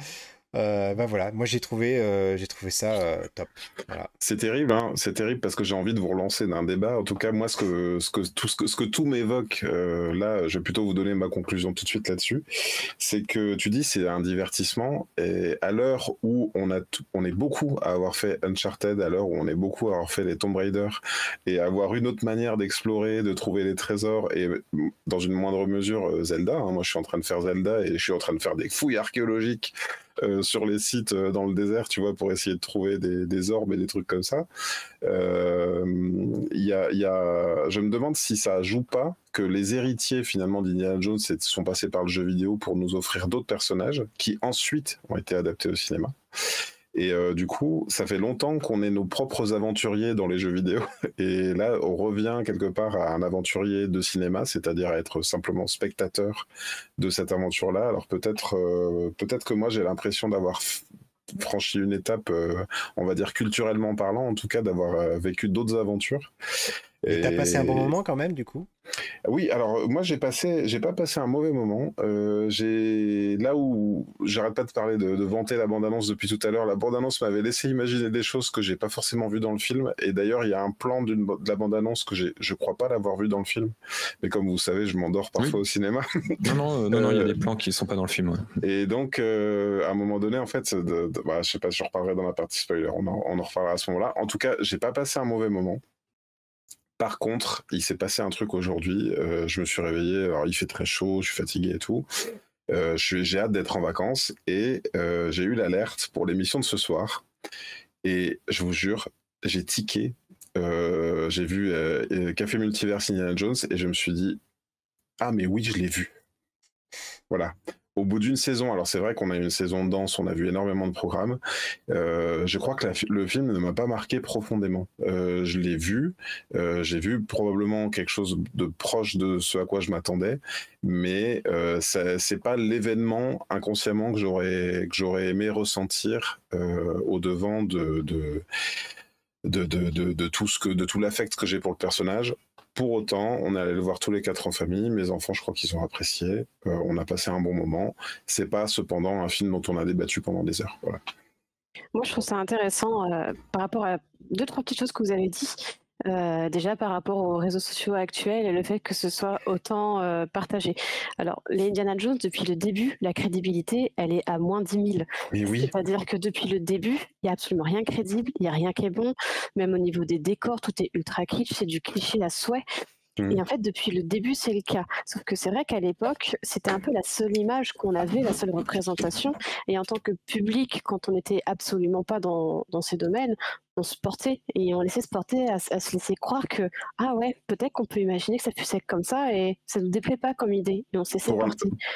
Euh, ben voilà, moi j'ai trouvé, euh, j'ai trouvé ça euh, top. Voilà. C'est terrible, hein c'est terrible parce que j'ai envie de vous relancer d'un débat. En tout cas, moi, ce que, ce que, tout, ce que, tout m'évoque, euh, là, je vais plutôt vous donner ma conclusion tout de suite là-dessus. C'est que tu dis c'est un divertissement et à l'heure où on, a on est beaucoup à avoir fait Uncharted, à l'heure où on est beaucoup à avoir fait les Tomb Raider et avoir une autre manière d'explorer, de trouver les trésors et dans une moindre mesure Zelda. hein. Moi, je suis en train de faire Zelda et je suis en train de faire des fouilles archéologiques euh, sur les sites euh, dans le désert, tu vois, pour essayer de trouver des, des orbes et des trucs comme ça. Euh, y a, y a, je me demande si ça joue pas que les héritiers finalement d'Indiana Jones sont passés par le jeu vidéo pour nous offrir d'autres personnages qui ensuite ont été adaptés au cinéma. Et euh, du coup, ça fait longtemps qu'on est nos propres aventuriers dans les jeux vidéo. <laughs> Et là, on revient quelque part à un aventurier de cinéma, c'est-à-dire à être simplement spectateur de cette aventure-là. Alors peut-être, euh, peut-être que moi j'ai l'impression d'avoir franchi une étape, euh, on va dire culturellement parlant, en tout cas d'avoir vécu d'autres aventures. Et t'as passé un bon moment quand même, du coup? Oui, alors moi j'ai passé, j'ai pas passé un mauvais moment. Euh, j'ai là où j'arrête pas de parler de, de vanter la bande-annonce depuis tout à l'heure. La bande-annonce m'avait laissé imaginer des choses que j'ai pas forcément vues dans le film. Et d'ailleurs, il y a un plan de la bande-annonce que j'ai, je crois pas l'avoir vu dans le film. Mais comme vous savez, je m'endors parfois au cinéma. Non, non, euh, non, non, il y a Euh, des plans qui sont pas dans le film. ouais. Et donc, euh, à un moment donné, en fait, de, de- bah, je sais pas si je reparlerai dans la partie spoiler, on en, on en reparlera à ce moment-là. En tout cas, j'ai pas passé un mauvais moment. Par contre, il s'est passé un truc aujourd'hui. euh, je me suis réveillé, il fait très chaud, je suis fatigué et tout. Euh, j'ai hâte d'être en vacances et euh, j'ai eu l'alerte pour l'émission de ce soir. Et je vous jure, j'ai tiqué. j'ai vu Café Multiverse Indiana Jones et je me suis dit Ah, mais oui, je l'ai vu. Voilà. Au bout d'une saison, alors c'est vrai qu'on a eu une saison de danse, on a vu énormément de programmes. euh, je crois que le film ne m'a pas marqué profondément. Euh, je l'ai vu, euh, j'ai vu probablement quelque chose de proche de ce à quoi je m'attendais, mais ça- c'est pas l'événement inconsciemment que j'aurais aimé ressentir au devant de de, de, de, de- de tout ce que de tout l'affect que j'ai pour le personnage. Pour autant, on est allé le voir tous les quatre en famille. Mes enfants, je crois qu'ils ont apprécié. Euh, on a passé un bon moment. C'est pas cependant un film dont on a débattu pendant des heures. Moi, je trouve ça intéressant euh, par rapport à deux, trois petites choses que vous avez dit. Euh, déjà par rapport aux réseaux sociaux actuels et le fait que ce soit autant euh, partagé. Alors, les Indiana Jones, depuis le début, la crédibilité, elle est à moins 10 000. oui. C'est-à-dire que depuis le début, il n'y a absolument rien crédible, il n'y a rien qui est bon. Même au niveau des décors, tout est ultra kitsch, c'est du cliché à souhait. Mmh. Et en fait, depuis le début, c'est le cas. Sauf que c'est vrai qu'à l'époque, c'était un peu la seule image qu'on avait, la seule représentation. Et en tant que public, quand on n'était absolument pas dans, dans ces domaines, on se portait et on laissait se porter à, se laisser croire que ah ouais peut-être qu'on peut imaginer que ça puisse être comme ça et ça nous déplaît pas comme idée. Et on s'est pour,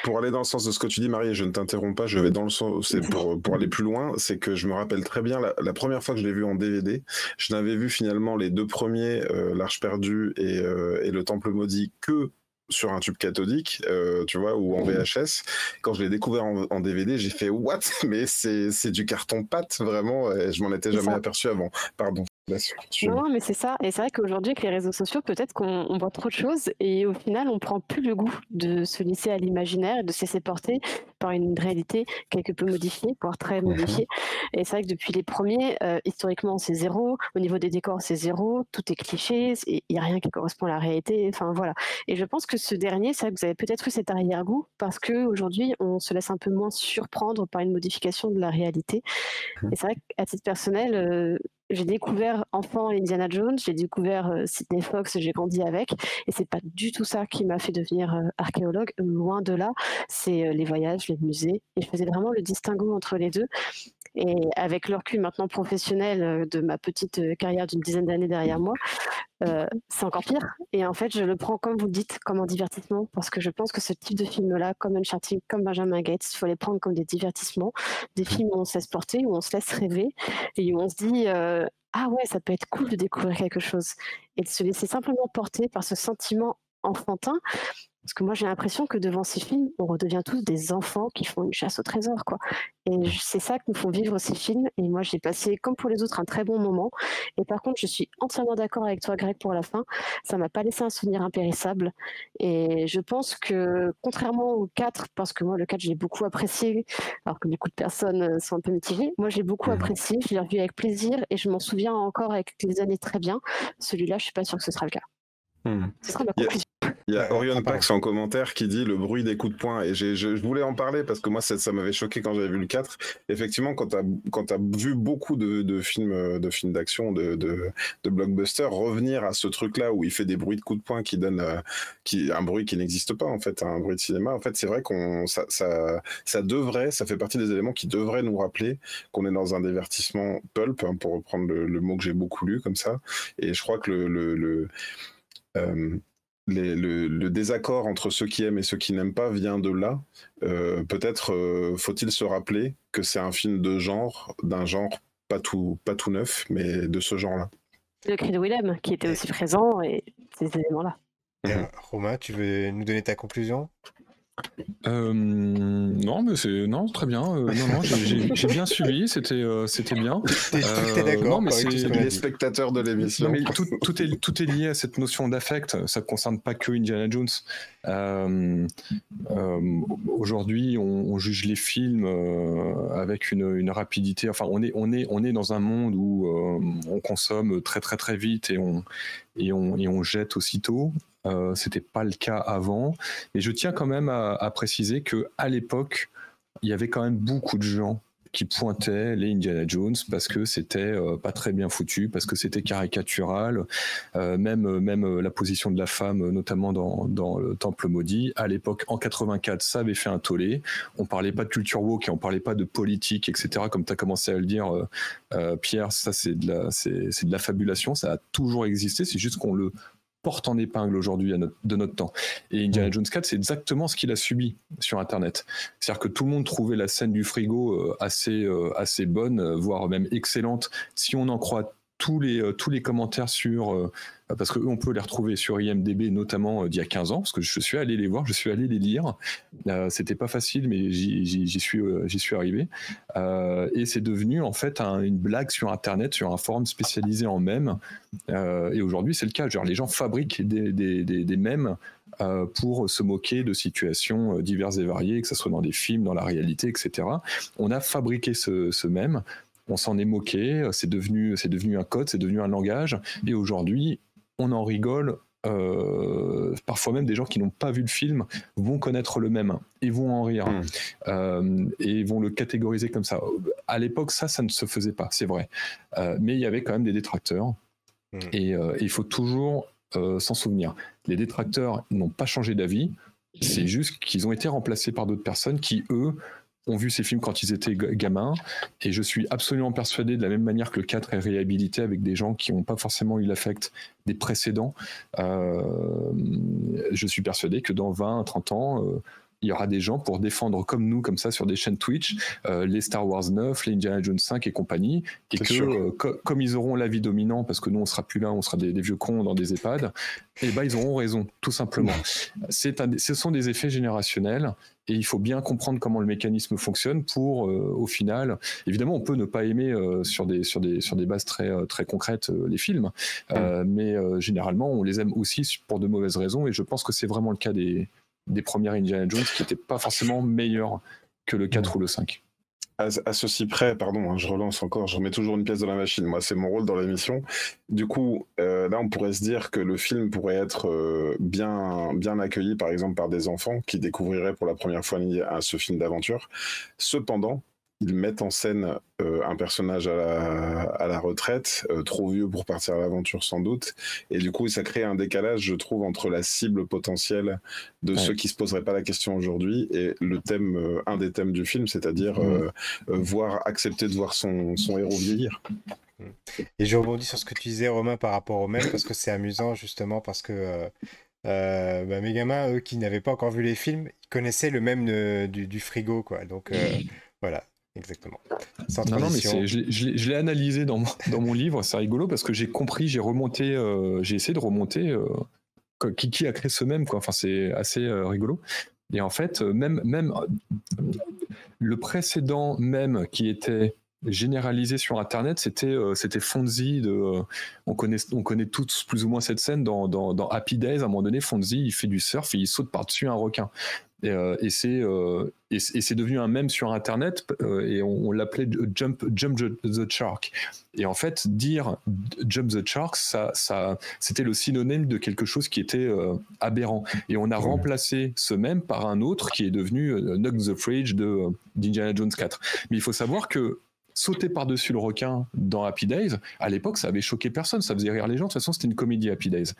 pour aller dans le sens de ce que tu dis Marie je ne t'interromps pas je vais dans le sens c'est pour, pour aller plus loin c'est que je me rappelle très bien la, première fois que je l'ai vu en DVD je n'avais vu finalement les deux premiers euh, l'Arche perdue et, euh, et le Temple maudit que sur un tube cathodique, euh, tu vois, ou en VHS. Quand je l'ai découvert en, DVD, j'ai fait what? <laughs> Mais c'est du carton pâte vraiment. Et je m'en étais jamais aperçu avant. Pardon. Non, mais c'est ça. Et c'est vrai qu'aujourd'hui, avec les réseaux sociaux, peut-être qu'on voit trop de choses et au final, on prend plus le goût de se laisser à l'imaginaire et de se laisser porter par une réalité quelque peu modifiée, voire très mhm. modifiée. Et c'est vrai que depuis les premiers, euh, historiquement, c'est zéro. Au niveau des décors, c'est zéro. Tout est cliché. Il n'y a rien qui correspond à la réalité. Enfin, voilà. Et je pense que ce dernier, c'est vrai que vous avez peut-être eu cet arrière-goût parce qu'aujourd'hui, on se laisse un peu moins surprendre par une modification de la réalité. Mhm. Et c'est vrai qu'à titre personnel, euh, j'ai découvert enfant Indiana Jones, j'ai découvert euh, Sidney Fox, j'ai grandi avec, et c'est pas du tout ça qui m'a fait devenir euh, archéologue, loin de là. C'est euh, les voyages, les musées, et je faisais vraiment le distinguo entre les deux. Et avec le recul maintenant professionnel de ma petite carrière d'une dizaine d'années derrière moi, c'est encore pire. Et en fait, je le prends, comme vous le dites, comme un divertissement, parce que je pense que ce type de film-là, comme Uncharted, comme Benjamin Gates, il faut les prendre comme des divertissements, des films où on se laisse porter, où on se laisse rêver, et où on se dit, ah ouais, ça peut être cool de découvrir quelque chose. Et de se laisser simplement porter par ce sentiment enfantin, parce que moi, j'ai l'impression que devant ces films, on redevient tous des enfants qui font une chasse au trésor, quoi. Et c'est ça que nous font vivre ces films. Et moi, j'ai passé, comme pour les autres, un très bon moment. Et par contre, je suis entièrement d'accord avec toi, Greg, pour la fin. Ça m'a pas laissé un souvenir impérissable. Et je pense que, contrairement au 4, parce que moi, le 4, j'ai beaucoup apprécié, alors que beaucoup de personnes euh, sont un peu mitigées. Moi, j'ai beaucoup apprécié. Je l'ai revu avec plaisir et je m'en souviens encore avec les années très bien. Celui-là, je suis pas sûre que ce sera le cas. Mmh. Ce sera ma conclusion. Il y a Orion Pax en commentaire qui dit le bruit des coups de poing. Et je, voulais en parler parce que moi, ça, ça m'avait choqué quand j'avais vu le 4. Effectivement, quand tu as, as, vu beaucoup de, films de films d'action, de, de, de blockbusters, revenir à ce truc-là où il fait des bruits de coups de poing qui donnent euh, qui, un bruit qui n'existe pas, en fait, un bruit de cinéma, en fait, c'est vrai qu'on ça, ça, ça, devrait, ça fait partie des éléments qui devraient nous rappeler qu'on est dans un divertissement pulp, hein, pour reprendre le, mot que j'ai beaucoup lu comme ça. Et je crois que le, le, euh, le, désaccord entre ceux qui aiment et ceux qui n'aiment pas vient de là. Euh, peut-être euh, faut-il se rappeler que c'est un film de genre, d'un genre pas tout, pas tout neuf, mais de ce genre-là. Le cri de Willem, qui était aussi présent, et ces éléments-là. Romain, tu veux nous donner ta conclusion? Euh, non, mais c'est non très bien. Euh, non, non, j'ai bien suivi. C'était euh, c'était bien. T'es d'accord mais c'est les spectateurs de l'émission. Mais tout, tout, est tout est lié à cette notion d'affect. Ça ne concerne pas que Indiana Jones. Aujourd'hui, on, on, juge les films avec une, une, rapidité. Enfin, on est on est on est dans un monde où on consomme très très très vite et on et on et on jette aussitôt. Euh, c'était pas le cas avant. Mais je tiens quand même à, préciser que à l'époque, il y avait quand même beaucoup de gens qui pointaient les Indiana Jones parce que c'était euh, pas très bien foutu, parce que c'était caricatural, euh, même même la position de la femme, notamment dans, dans le Temple maudit. À l'époque, en 84, ça avait fait un tollé. On parlait pas de culture woke et on parlait pas de politique, etc. Comme tu as commencé à le dire, Pierre, ça c'est de la c'est de la fabulation. Ça a toujours existé. C'est juste qu'on le porte en épingle aujourd'hui de notre temps. Et Indiana Jones 4, c'est exactement ce qu'il a subi sur Internet. C'est-à-dire que tout le monde trouvait la scène du frigo euh, assez, euh, assez bonne, voire même excellente, si on en croit tous les, euh, tous les commentaires sur euh, parce qu'eux, on peut les retrouver sur IMDB, notamment euh, d'il y a 15 ans, parce que je suis allé les voir, je suis allé les lire. C'était pas facile, mais j'y suis, j'y suis arrivé. Et c'est devenu en fait un, une blague sur Internet, sur un forum spécialisé en mèmes. Et aujourd'hui, c'est le cas. Genre, les gens fabriquent des, des, des, mèmes pour se moquer de situations diverses et variées, que ce soit dans des films, dans la réalité, etc. On a fabriqué ce, ce mème on s'en est moqué, c'est devenu, c'est devenu un code, c'est devenu un langage, et aujourd'hui, on en rigole. Euh, parfois même des gens qui n'ont pas vu le film vont connaître le même et vont en rire Mm. euh, et vont le catégoriser comme ça. À l'époque, ça, ça ne se faisait pas, c'est vrai. Euh, mais il y avait quand même des détracteurs Mm. et, euh, il faut toujours euh, s'en souvenir. Les détracteurs n'ont pas changé d'avis, c'est juste qu'ils ont été remplacés par d'autres personnes qui, eux, ont vu ces films quand ils étaient ga- gamins. Et je suis absolument persuadé, de la même manière que le 4 est réhabilité avec des gens qui n'ont pas forcément eu l'affect des précédents, euh, je suis persuadé que dans 20, 30 ans, euh, il y aura des gens pour défendre comme nous, comme ça, sur des chaînes Twitch, euh, les Star Wars 9, les Indiana Jones 5 et compagnie, et que euh, co- comme ils auront l'avis dominant, parce que nous on sera plus là, on sera des, des vieux cons dans des EHPAD, et ben ils auront raison, tout simplement. Un, ce sont des effets générationnels, et il faut bien comprendre comment le mécanisme fonctionne pour, euh, au final, évidemment, on peut ne pas aimer sur des sur des sur des bases très très concrètes les films, euh, mais généralement on les aime aussi pour de mauvaises raisons, et je pense que c'est vraiment le cas des des premières Indiana Jones qui n'étaient pas forcément meilleures que le 4 ou le 5. À, à ceci près, pardon, hein, je relance encore, je remets toujours une pièce dans la machine. Moi, c'est mon rôle dans l'émission. Du coup, euh, là, on pourrait se dire que le film pourrait être euh, bien, bien accueilli, par exemple, par des enfants qui découvriraient pour la première fois un- ce film d'aventure. Cependant, ils mettent en scène euh, un personnage à la, à la retraite, euh, trop vieux pour partir à l'aventure sans doute, et du coup ça crée un décalage, je trouve, entre la cible potentielle de Ouais. ceux qui se poseraient pas la question aujourd'hui et le thème, euh, un des thèmes du film, c'est-à-dire euh, euh, voir, accepter de voir son, son héros vieillir. Et je rebondis sur ce que tu disais, Romain, par rapport au même, parce que c'est amusant, justement, parce que euh, euh, bah, mes gamins, eux, qui n'avaient pas encore vu les films, ils connaissaient le même euh, du, du frigo, quoi. Donc, euh, voilà, exactement. Non, non, mais je l'ai- analysé dans mon, dans mon livre, c'est rigolo parce que j'ai compris, j'ai remonté, euh, j'ai essayé de remonter euh, qui, qui a créé ce même, quoi. Enfin, c'est assez euh, rigolo. Et en fait, même, même le précédent même qui était généralisé sur Internet, c'était c'était Fonzie. De, on, connaît, on connaît tous plus ou moins cette scène dans, dans, dans Happy Days. À un moment donné, Fonzie, il fait du surf et il saute par-dessus un requin. Et, euh, et c'est euh, et c'est et c'est devenu un mème sur Internet euh, et on, on l'appelait Jump, Jump the Shark. Et en fait, dire Jump the Shark, ça, ça, c'était le synonyme de quelque chose qui était aberrant. Et on a remplacé ce même par un autre qui est devenu Knock the Fridge de d'Indiana Jones 4. Mais il faut savoir que sauter par-dessus le requin dans Happy Days, à l'époque, ça avait choqué personne, ça faisait rire les gens. De toute façon, c'était une comédie Happy Days.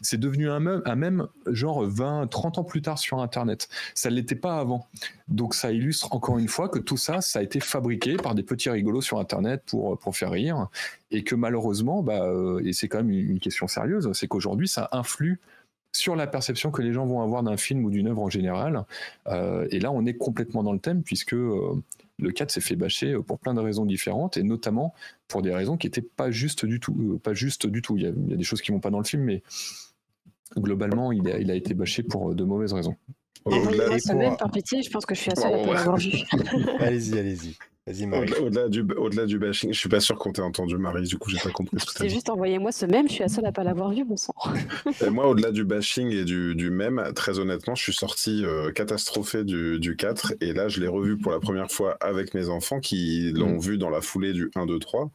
C'est devenu un même, genre 20, 30 ans plus tard sur Internet. Ça ne l'était pas avant. Donc ça illustre encore une fois que tout ça, ça a été fabriqué par des petits rigolos sur Internet pour, pour faire rire. Et que malheureusement, bah, euh, et c'est quand même une une question sérieuse, c'est qu'aujourd'hui, ça influe sur la perception que les gens vont avoir d'un film ou d'une œuvre en général. Euh, et là, on est complètement dans le thème, puisque euh, le 4 s'est fait bâcher pour plein de raisons différentes, et notamment pour des raisons qui n'étaient pas justes du tout. euh, pas justes du tout. Il y, a, il y a des choses qui vont pas dans le film, mais globalement, il a, il a été bâché pour de mauvaises raisons. Et- Au-delà pour- même par pitié, je pense que je suis seule à Ouais, pas ouais. l'avoir vu. Allez-y, allez-y. Vas-y, Marie. au-delà- du, au-delà du bashing, je suis pas sûr qu'on t'ait entendu, Marie, du coup, j'ai pas compris ce que C'est dit. juste envoyez-moi ce même, je suis la seule à pas l'avoir vu, bon sang. Et moi, au-delà du bashing et du, du mème, très honnêtement, je suis sorti euh, catastrophé du, du 4. Et là, je l'ai revu pour la première fois avec mes enfants qui l'ont Mm. vu dans la foulée du 1, 2, 3.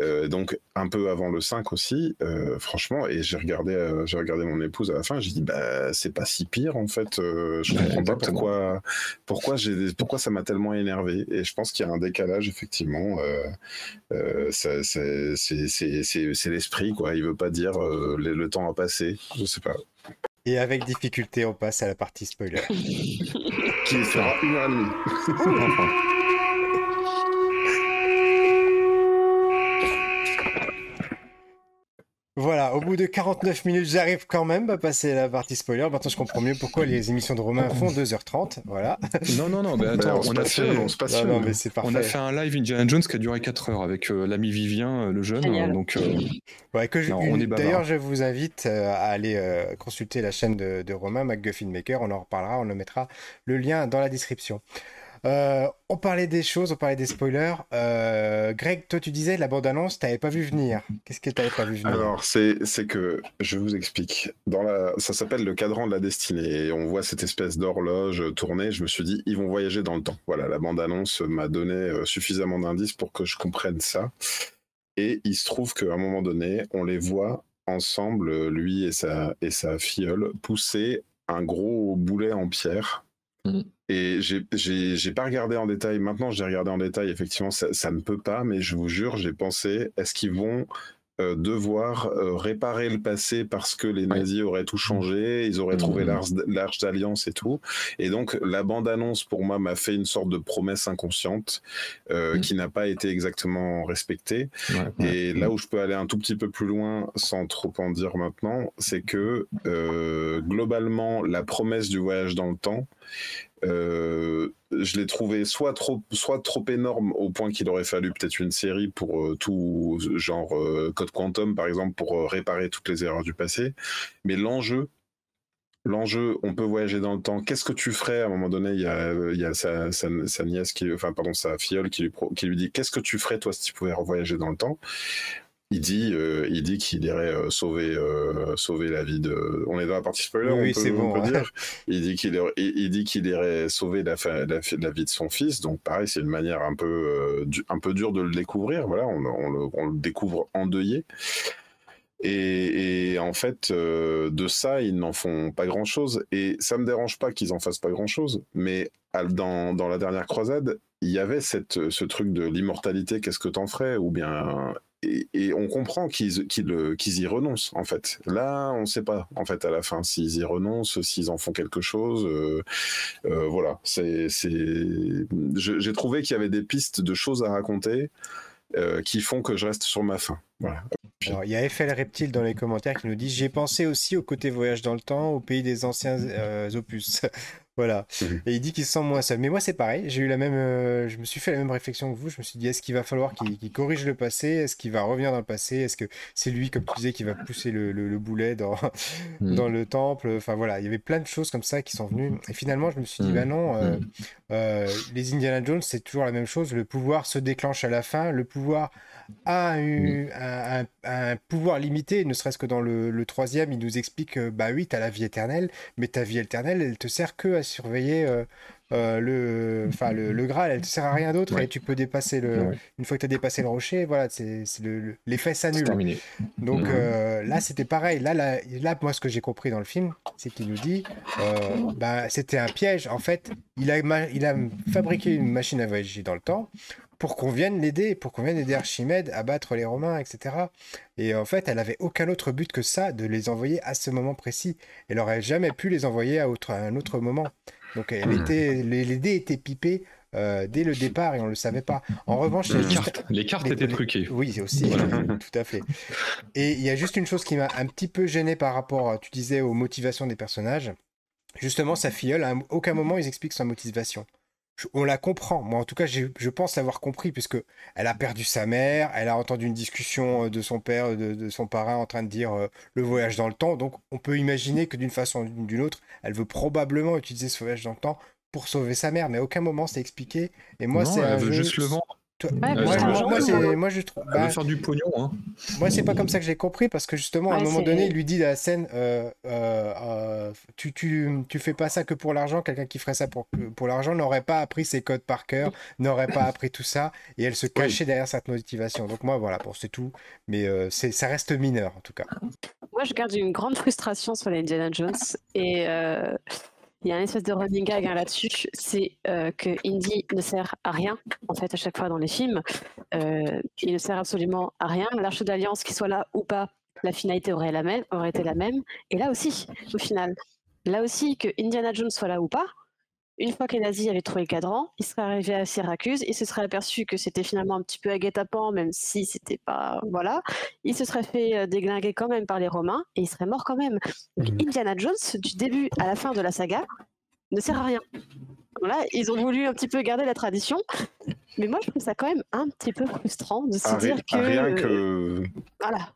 Euh, donc, un peu avant le 5 aussi, euh, franchement. Et j'ai regardé, euh, j'ai regardé mon épouse à la fin. J'ai dit, bah, c'est pas si pire, en fait. Euh, je Ouais, comprends pas pourquoi, pourquoi, j'ai pourquoi ça m'a tellement énervé. Et je pense qu'il y a un décalage, effectivement. Euh, euh, c'est c'est- c'est- c'est l'esprit, quoi. Il veut pas dire euh, le, le temps a passé. Je sais pas. Et avec difficulté, on passe à la partie spoiler. Qui fera une heure et demie. <laughs> Voilà, au bout de 49 minutes, j'arrive quand même à passer à la partie spoiler. Maintenant, je comprends mieux pourquoi les émissions de Romain font 2h30. Voilà. Non, non, non, mais attends, on a fait, on Non, mais on a fait un live Indiana Jones qui a duré 4 heures avec euh, l'ami Vivien, euh, le jeune. Génial. euh, donc, euh, Ouais, que je- Non, une- on est bavard. D'ailleurs, je vous invite euh, à aller euh, consulter la chaîne de, de Romain, McGuffin Maker. On en reparlera, on le mettra le lien dans la description. Euh, on parlait des choses, on parlait des spoilers. Euh, Greg, toi, tu disais la bande-annonce, t'avais pas vu venir. Qu'est-ce que t'avais pas vu venir? Alors, c'est que, je vous explique. Dans ça s'appelle le cadran de la destinée. Et on voit cette espèce d'horloge tourner. Je me suis dit, ils vont voyager dans le temps. Voilà, la bande-annonce m'a donné euh, suffisamment d'indices pour que je comprenne ça. Et il se trouve qu'à un moment donné, on les voit ensemble, lui et sa, et sa filleule, pousser un gros boulet en pierre. Mmh. Et j'ai pas regardé en détail. Maintenant, j'ai regardé en détail. Effectivement, ça, ne peut pas, mais je vous jure, j'ai pensé est-ce qu'ils vont devoir euh, réparer le passé parce que les nazis auraient tout changé, ils auraient trouvé mmh. l'arche d'alliance et tout. Et donc la bande-annonce pour moi m'a fait une sorte de promesse inconsciente euh, mmh. qui n'a pas été exactement respectée. et là où je peux aller un tout petit peu plus loin sans trop en dire maintenant, c'est que globalement la promesse du voyage dans le temps euh, je l'ai trouvé soit trop, soit trop énorme au point qu'il aurait fallu peut-être une série pour euh, tout, genre euh, Code Quantum par exemple, pour réparer toutes les erreurs du passé. Mais l'enjeu, l'enjeu, on peut voyager dans le temps. Qu'est-ce que tu ferais à un moment donné? Il y a, sa, nièce, qui, enfin pardon, sa filleule qui lui dit Qu'est-ce que tu ferais toi si tu pouvais voyager dans le temps? Il dit, euh, il dit qu'il irait euh, sauver, euh, sauver la vie de. On est dans la partie spoiler. Oui, c'est bon. dire. <laughs> Il dit qu'il il, dit qu'il irait sauver la, la, la, vie de son fils. Donc pareil, c'est une manière un peu, un peu dure de le découvrir. Voilà, on, on, le, découvre endeuillé. Et, et, en fait, de ça, ils n'en font pas grand-chose. Et ça me dérange pas qu'ils en fassent pas grand-chose. Mais dans, dans la dernière croisade, il y avait cette, ce truc de l'immortalité. Qu'est-ce que t'en ferais? Ou bien et, on comprend qu'ils qu'ils y renoncent en fait. Là, on ne sait pas en fait à la fin s'ils y renoncent, s'ils en font quelque chose. Euh, euh, voilà, c'est j'ai trouvé qu'il y avait des pistes de choses à raconter euh, qui font que je reste sur ma fin. Voilà. il y a FL Reptile dans les commentaires qui nous dit J'ai pensé aussi au côté voyage dans le temps, au pays des anciens opus. <laughs> Voilà. Mhm. Et il dit qu'il se sent moins seul. Mais moi, c'est pareil. J'ai eu la même. Euh, je me suis fait la même réflexion que vous. Je me suis dit, est-ce qu'il va falloir qu'il corrige le passé? Est-ce qu'il va revenir dans le passé? Est-ce que c'est lui, comme tu disais, qui va pousser le, boulet dans, mhm. dans le temple? Enfin voilà, il y avait plein de choses comme ça qui sont venues. Et finalement, je me suis dit, mhm. bah non, euh, euh, les Indiana Jones, c'est toujours la même chose. Le pouvoir se déclenche à la fin. Le pouvoir a eu un, pouvoir limité, ne serait-ce que dans le, troisième, il nous explique que bah oui, tu as la vie éternelle, mais ta vie éternelle, elle te sert que à surveiller euh, euh, le, enfin le, le, Graal, elle te sert à rien d'autre et tu peux dépasser le. Une fois que tu as dépassé le rocher, voilà, c'est l'effet s'annule. Donc euh, là, c'était pareil. Là, là, là, moi, ce que j'ai compris dans le film, c'est qu'il nous dit, bah, c'était un piège. En fait, il a, il a fabriqué une machine à voyager dans le temps pour qu'on vienne l'aider, pour qu'on vienne aider Archimède à battre les Romains, etc. Et en fait, elle avait aucun autre but que ça, de les envoyer à ce moment précis. Elle aurait jamais pu les envoyer à, un autre moment. Donc elle hmm. était, les, dés étaient pipés euh, dès le départ et on ne le savait pas. En revanche, les, cartes, étaient truquées. Oui, aussi, <laughs> tout à fait. Et il y a juste une chose qui m'a un petit peu gêné par rapport, tu disais, aux motivations des personnages. Justement, sa filleule, à aucun moment ils expliquent sa motivation on la comprend. Moi, en tout cas, je pense l'avoir compris, puisque elle a perdu sa mère, elle a entendu une discussion euh, de son père, de, son parrain, en train de dire euh, le voyage dans le temps. Donc, on peut imaginer que d'une façon ou d'une autre, elle veut probablement utiliser ce voyage dans le temps pour sauver sa mère, mais à aucun moment c'est expliqué. Et moi, c'est elle veut juste le vendre moi, je trouve. Bah, faire du pognon. Hein. Moi, c'est pas comme ça que j'ai compris parce que justement, à un moment donné, il lui dit la scène euh, euh, euh, tu, tu, tu, fais pas ça que pour l'argent. Quelqu'un qui ferait ça pour, pour l'argent n'aurait pas appris ses codes par cœur, n'aurait pas appris tout ça et elle se cachait derrière cette motivation. Donc, moi, voilà, pour c'est tout. Mais c'est ça reste mineur en tout cas. Moi, je garde une grande frustration sur les Indiana Jones et il y a un espèce de running gag hein, là-dessus, c'est euh, que Indy ne sert à rien, en fait, à chaque fois dans les films. Euh, il ne sert absolument à rien. L'arche d'alliance, qu'il soit là ou pas, la finalité aurait, aurait été la même. Et là aussi, au final, là aussi, que Indiana Jones soit là ou pas, une fois que les nazis avaient trouvé le cadran, ils seraient arrivés à Syracuse, ils se seraient aperçus que c'était finalement un petit peu à guet-apens, même si c'était pas. Voilà. Ils se seraient fait euh, déglinguer quand même par les Romains et ils seraient morts quand même. Donc mmh. Indiana Jones, du début à la fin de la saga, ne sert à rien. Voilà, ils ont voulu un petit peu garder la tradition, mais moi je trouve ça quand même un petit peu frustrant de se dire que. Rien que. Voilà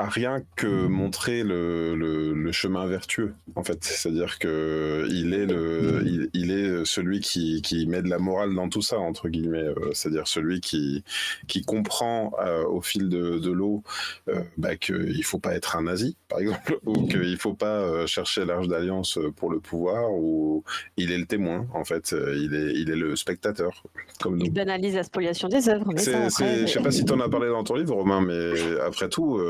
a rien que montré le, le, chemin vertueux, en fait. C'est-à-dire que il est le, il, est celui qui, qui, met de la morale dans tout ça, entre guillemets. Euh, c'est-à-dire celui qui, qui comprend euh, au fil de, de l'eau euh, bah, qu'il faut pas être un nazi, par exemple, <laughs> ou qu'il faut pas chercher l'arche d'alliance pour le pouvoir, ou il est le témoin, en fait. Il est, il est le spectateur, comme. Il banalise la spoliation des œuvres. Je sais pas si tu en as parlé dans ton livre, Romain, mais après tout,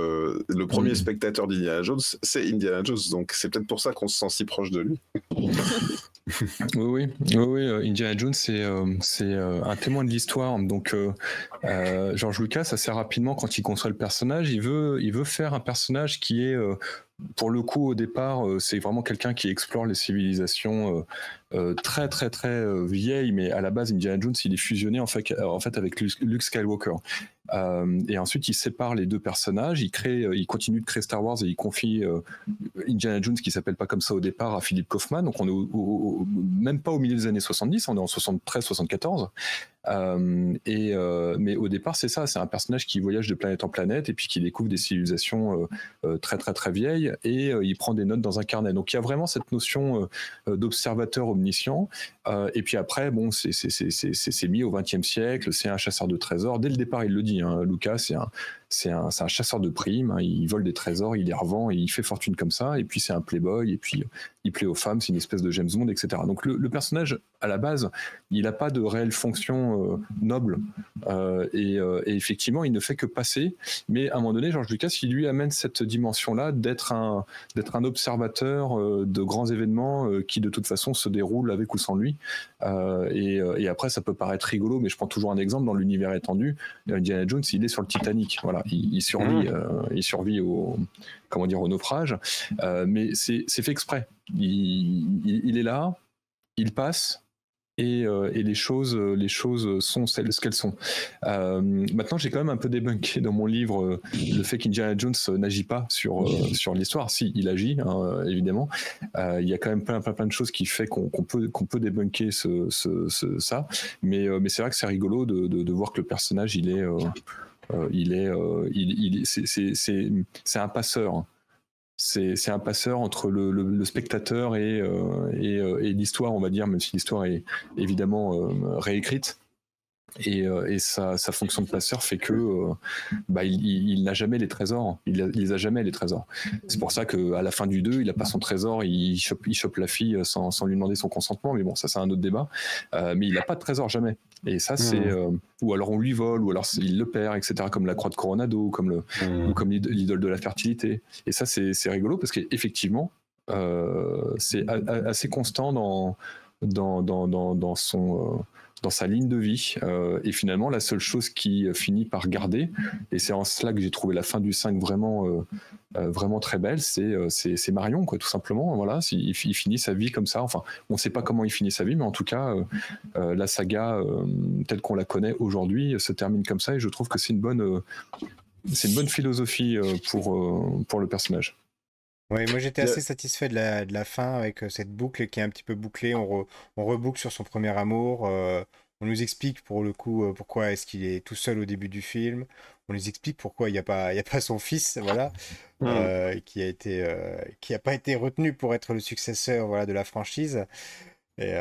le premier spectateur d'Indiana Jones, c'est Indiana Jones. Donc c'est peut-être pour ça qu'on se sent si proche de lui. <laughs> oui, oui, oui, euh, Indiana Jones, c'est euh, euh, un témoin de l'histoire. Donc, George Lucas, assez rapidement, quand il conçoit le personnage, il veut, il veut faire un personnage qui est pour le coup, au départ, c'est vraiment quelqu'un qui explore les civilisations très très très vieilles, mais à la base, Indiana Jones, il est fusionné en fait, avec Luke Skywalker. Euh, et ensuite, il sépare les deux personnages. Il crée, euh, il continue de créer Star Wars et il confie euh, Indiana Jones, qui s'appelle pas comme ça au départ, à Philippe Kaufman. Donc, on est même pas au milieu des années 70, on est en 73-74. Et mais au départ, c'est ça, c'est un personnage qui voyage de planète en planète et puis qui découvre des civilisations très très très vieilles et il prend des notes dans un carnet. Donc il y a vraiment cette notion d'observateur omniscient. et puis après, bon, c'est mis au XXe siècle, c'est un chasseur de trésors. Dès le départ, il le dit. Hein, Lucas, c'est un, c'est un, un, chasseur de primes, hein. il vole des trésors, il les revend et il fait fortune comme ça, et puis c'est un playboy, et puis il plaît aux femmes, c'est une espèce de James Bond, etc. Donc le, personnage, à la base, il n'a pas de réelle fonction euh, noble, euh, euh, et, effectivement, il ne fait que passer, mais à un moment donné, George Lucas, il lui amène cette dimension-là d'être un, d'être un observateur de grands événements qui de toute façon se déroulent avec ou sans lui, et, et, après ça peut paraître rigolo, mais je prends toujours un exemple dans l'univers étendu, Indiana Jones, il est sur le Titanic, voilà il, survit, mmh. il survit au, comment dire, au naufrage, mais c'est fait exprès. Il, est là, il passe, et, euh, et, les choses, les choses sont celles ce qu'elles sont. maintenant, j'ai quand même un peu débunké dans mon livre le fait qu'Indiana Jones n'agit pas sur sur l'histoire. Si, il agit, hein, évidemment. il y a quand même plein plein plein de choses qui fait qu'on peut qu'on peut débunker ce, ce, ça. Mais mais c'est vrai que c'est rigolo de, de, de, voir que le personnage il est euh, il est, euh, il, c'est un passeur. C'est un passeur entre le, spectateur et, euh, et, l'histoire, on va dire, même si l'histoire est évidemment réécrite. Et, sa, fonction de passeur fait que bah, il, n'a jamais les trésors. Il, les a jamais les trésors. C'est pour ça qu'à la fin du 2, il n'a pas son trésor, il chope, il chope la fille sans, sans, lui demander son consentement. Mais bon, ça c'est un autre débat. mais il n'a pas de trésor jamais. Et ça, c'est. Hmm. Euh, ou alors on lui vole, ou alors il le perd, etc., comme la croix de Coronado, comme le, hmm. ou comme l'idole de la fertilité. Et ça, c'est rigolo parce qu'effectivement, euh, c'est assez constant dans, dans, dans, dans, dans son. Euh, dans sa ligne de vie. Euh, et finalement, la seule chose qui finit par garder, et c'est en cela que j'ai trouvé la fin du 5 vraiment, euh, euh, vraiment très belle, c'est, Marion, quoi, tout simplement. Voilà, il, il, finit sa vie comme ça. Enfin, on ne sait pas comment il finit sa vie, mais en tout cas, la saga telle qu'on la connaît aujourd'hui se termine comme ça, et je trouve que c'est une bonne, c'est une bonne philosophie pour, pour le personnage. Oui, moi j'étais assez satisfait de la, de la fin avec euh, cette boucle qui est un petit peu bouclée. On, on reboucle sur son premier amour. Euh, on nous explique pour le coup euh, pourquoi est-ce qu'il est tout seul au début du film. On nous explique pourquoi il n'y a, pas, il a pas son fils, voilà, <laughs> qui a été, qui a pas été retenu pour être le successeur voilà, de la franchise. Et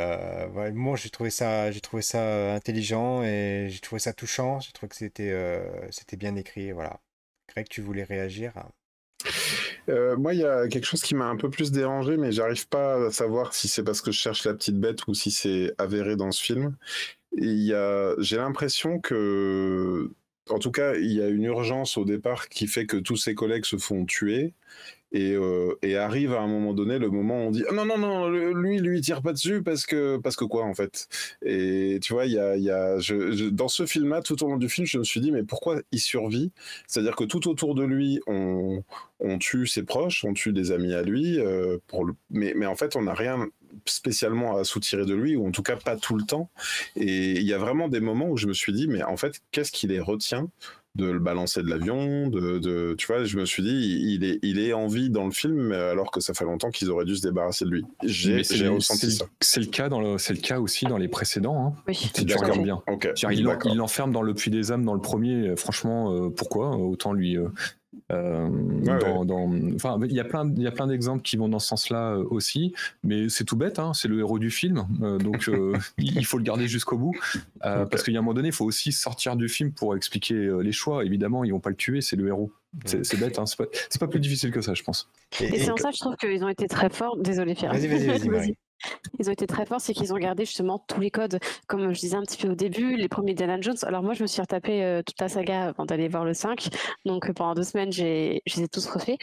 moi j'ai trouvé ça, j'ai trouvé ça intelligent et j'ai trouvé ça touchant. J'ai trouvé que c'était, c'était bien écrit, voilà. Greg, tu voulais réagir? Euh, moi, il y a quelque chose qui m'a un peu plus dérangé, mais j'arrive pas à savoir si c'est parce que je cherche la petite bête ou si c'est avéré dans ce film. J'ai l'impression que, en tout cas, il y a une urgence au départ qui fait que tous ses collègues se font tuer. Euh, et, arrive à un moment donné le moment où on dit ah non non non lui lui tire pas dessus parce que parce que quoi en fait? Et tu vois il y a, y a dans ce film là tout au long du film je me suis dit mais pourquoi il survit? C'est à dire que tout autour de lui on, on tue ses proches on tue des amis à lui euh, mais mais en fait on n'a rien spécialement à soutirer de lui ou en tout cas pas tout le temps. Et il y a vraiment des moments où je me suis dit mais en fait qu'est-ce qui les retient de le balancer de l'avion, de, tu vois, je me suis dit, il est, il est en vie dans le film, alors que ça fait longtemps qu'ils auraient dû se débarrasser de lui. J'ai ressenti ça. C'est le cas dans le, c'est le cas aussi dans les précédents. Hein, oui. Si tu regardes bien. il l'enferme dans le puits des âmes dans le premier. Franchement, euh, pourquoi Autant lui, euh, enfin, il y a plein, il y a plein d'exemples qui vont dans ce sens-là aussi, mais c'est tout bête. Hein, c'est le héros du film, donc <laughs> il faut le garder jusqu'au bout, parce qu'il y a un moment donné, il faut aussi sortir du film pour expliquer les choix. Évidemment, ils vont pas le tuer, c'est le héros. C'est bête, hein, c'est pas, pas, plus difficile que ça, je pense. Et, c'est en ça, je trouve qu'ils ont été très forts. Désolé, Pierre. Vas-y, vas-y, vas-y. <laughs> Ils ont été très forts, c'est qu'ils ont gardé justement tous les codes, comme je disais un petit peu au début, les premiers Diana Jones. Alors moi, je me suis retapé euh, toute la saga avant d'aller voir le 5. Donc euh, pendant deux semaines, j'ai, je les ai tous refaits.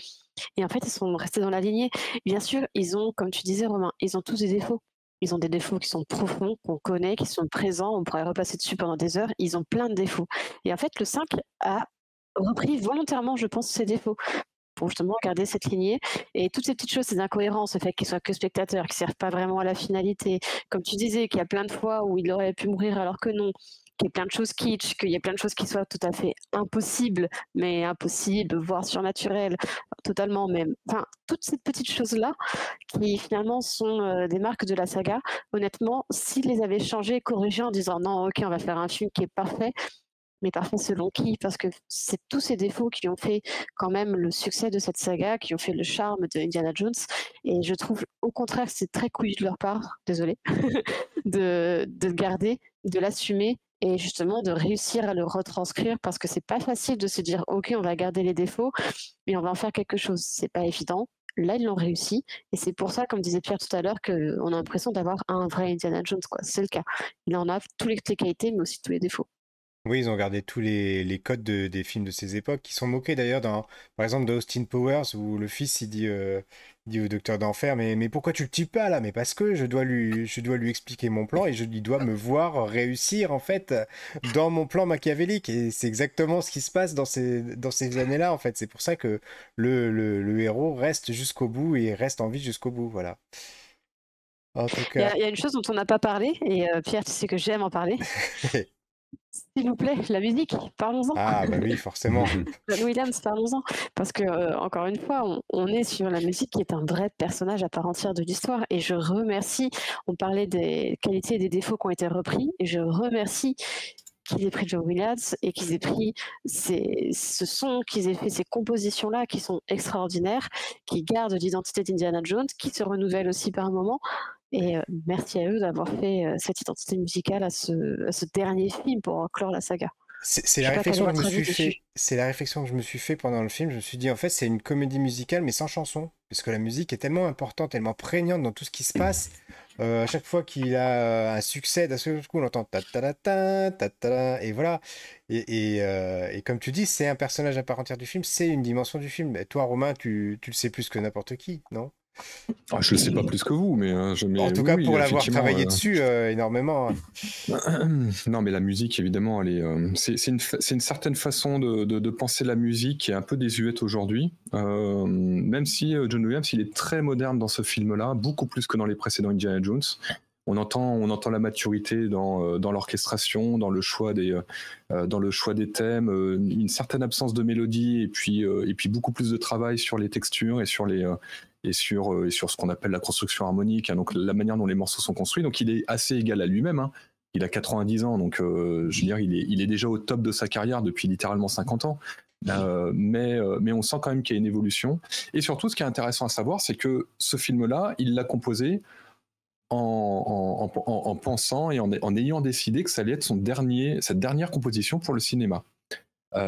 Et en fait, ils sont restés dans la lignée. Bien sûr, ils ont, comme tu disais, Romain, ils ont tous des défauts. Ils ont des défauts qui sont profonds, qu'on connaît, qui sont présents. On pourrait repasser dessus pendant des heures. Ils ont plein de défauts. Et en fait, le 5 a repris volontairement, je pense, ses défauts pour justement garder cette lignée. Et toutes ces petites choses, ces incohérences, le fait qu'il soit que spectateur, qui ne servent pas vraiment à la finalité, comme tu disais, qu'il y a plein de fois où il aurait pu mourir alors que non, qu'il y ait plein de choses kitsch, qu'il y ait plein de choses qui soient tout à fait impossibles, mais impossibles, voire surnaturelles, totalement même. Enfin, toutes ces petites choses-là, qui finalement sont euh, des marques de la saga, honnêtement, s'ils les avaient changées, corrigées en disant non, ok, on va faire un film qui est parfait, mais parfois selon qui? Parce que c'est tous ces défauts qui ont fait quand même le succès de cette saga, qui ont fait le charme de Indiana Jones. Et je trouve au contraire c'est très couillu de leur part, désolé, <laughs> de, de le garder, de l'assumer et justement de réussir à le retranscrire parce que c'est pas facile de se dire ok on va garder les défauts mais on va en faire quelque chose. C'est pas évident. Là, ils l'ont réussi. Et c'est pour ça, comme disait Pierre tout à l'heure, qu'on a l'impression d'avoir un vrai Indiana Jones. C'est le cas. Il en a toutes les qualités, mais aussi tous les défauts. Oui, ils ont gardé tous les, codes des films de ces époques, qui sont moqués d'ailleurs dans, par exemple, dans Austin Powers, où le fils il dit, euh, dit au docteur d'enfer, mais, mais pourquoi tu le tues pas là? Mais parce que je dois lui, je dois lui expliquer mon plan et je, lui dois me <laughs> voir réussir en fait dans mon plan machiavélique. Et c'est exactement ce qui se passe dans ces, dans ces années-là en fait. C'est pour ça que le, le, héros reste jusqu'au bout et reste en vie jusqu'au bout. Voilà. Il, y a, une chose dont on n'a pas parlé, et euh, Pierre, tu sais que j'aime en parler. <laughs> S'il vous plaît, la musique, parlons-en. Ah bah oui, forcément. <laughs> John Williams, parlons-en. Parce que, euh, encore une fois, on, est sur la musique qui est un vrai personnage à part entière de l'histoire. Et je remercie, on parlait des qualités et des défauts qui ont été repris, et je remercie qu'ils aient pris John Williams et qu'ils aient pris ce son, qu'ils aient fait ces compositions-là qui sont extraordinaires, qui gardent l'identité d'Indiana Jones, qui se renouvellent aussi par un Et merci à eux d'avoir fait cette identité musicale à ce, dernier film pour clore la saga. C'est la réflexion que je me suis fait. C'est la réflexion que je me suis fait pendant le film. Je me suis dit en fait c'est une comédie musicale mais sans chanson parce que la musique est tellement importante, tellement prégnante dans tout ce qui se passe. <clears throat> à chaque fois qu'il a un succès, d'un seul coup on entend ta ta ta ta ta et voilà. Et, et, comme tu dis, c'est un personnage à part entière du film, c'est une dimension du film. Et toi Romain, tu, tu le sais plus que n'importe qui, non? Ah, je ne sais pas plus que vous, mais, euh, je, en tout cas pour l'avoir travaillé euh, dessus euh, énormément. Hein. <clears throat> non, mais la musique, évidemment, elle est, c'est, une, une, certaine façon de, de, penser la musique qui est un peu désuète aujourd'hui. même si John Williams, il est très moderne dans ce film-là, beaucoup plus que dans les précédents Indiana Jones. On entend, on entend la maturité dans, dans l'orchestration, dans le choix des, dans le choix des thèmes, une certaine absence de mélodie et puis, et puis beaucoup plus de travail sur les textures et sur les, et sur, euh, et sur ce qu'on appelle la construction harmonique, hein, donc la manière dont les morceaux sont construits. Donc il est assez égal à lui-même. Hein. Il a 90 ans, donc euh, je veux dire, il est, il est déjà au top de sa carrière depuis littéralement 50 ans. Euh, mais, mais on sent quand même qu'il y a une évolution. Et surtout, ce qui est intéressant à savoir, c'est que ce film-là, il l'a composé en, en, en, pensant et en, ayant décidé que ça allait être son dernier, cette dernière composition pour le cinéma.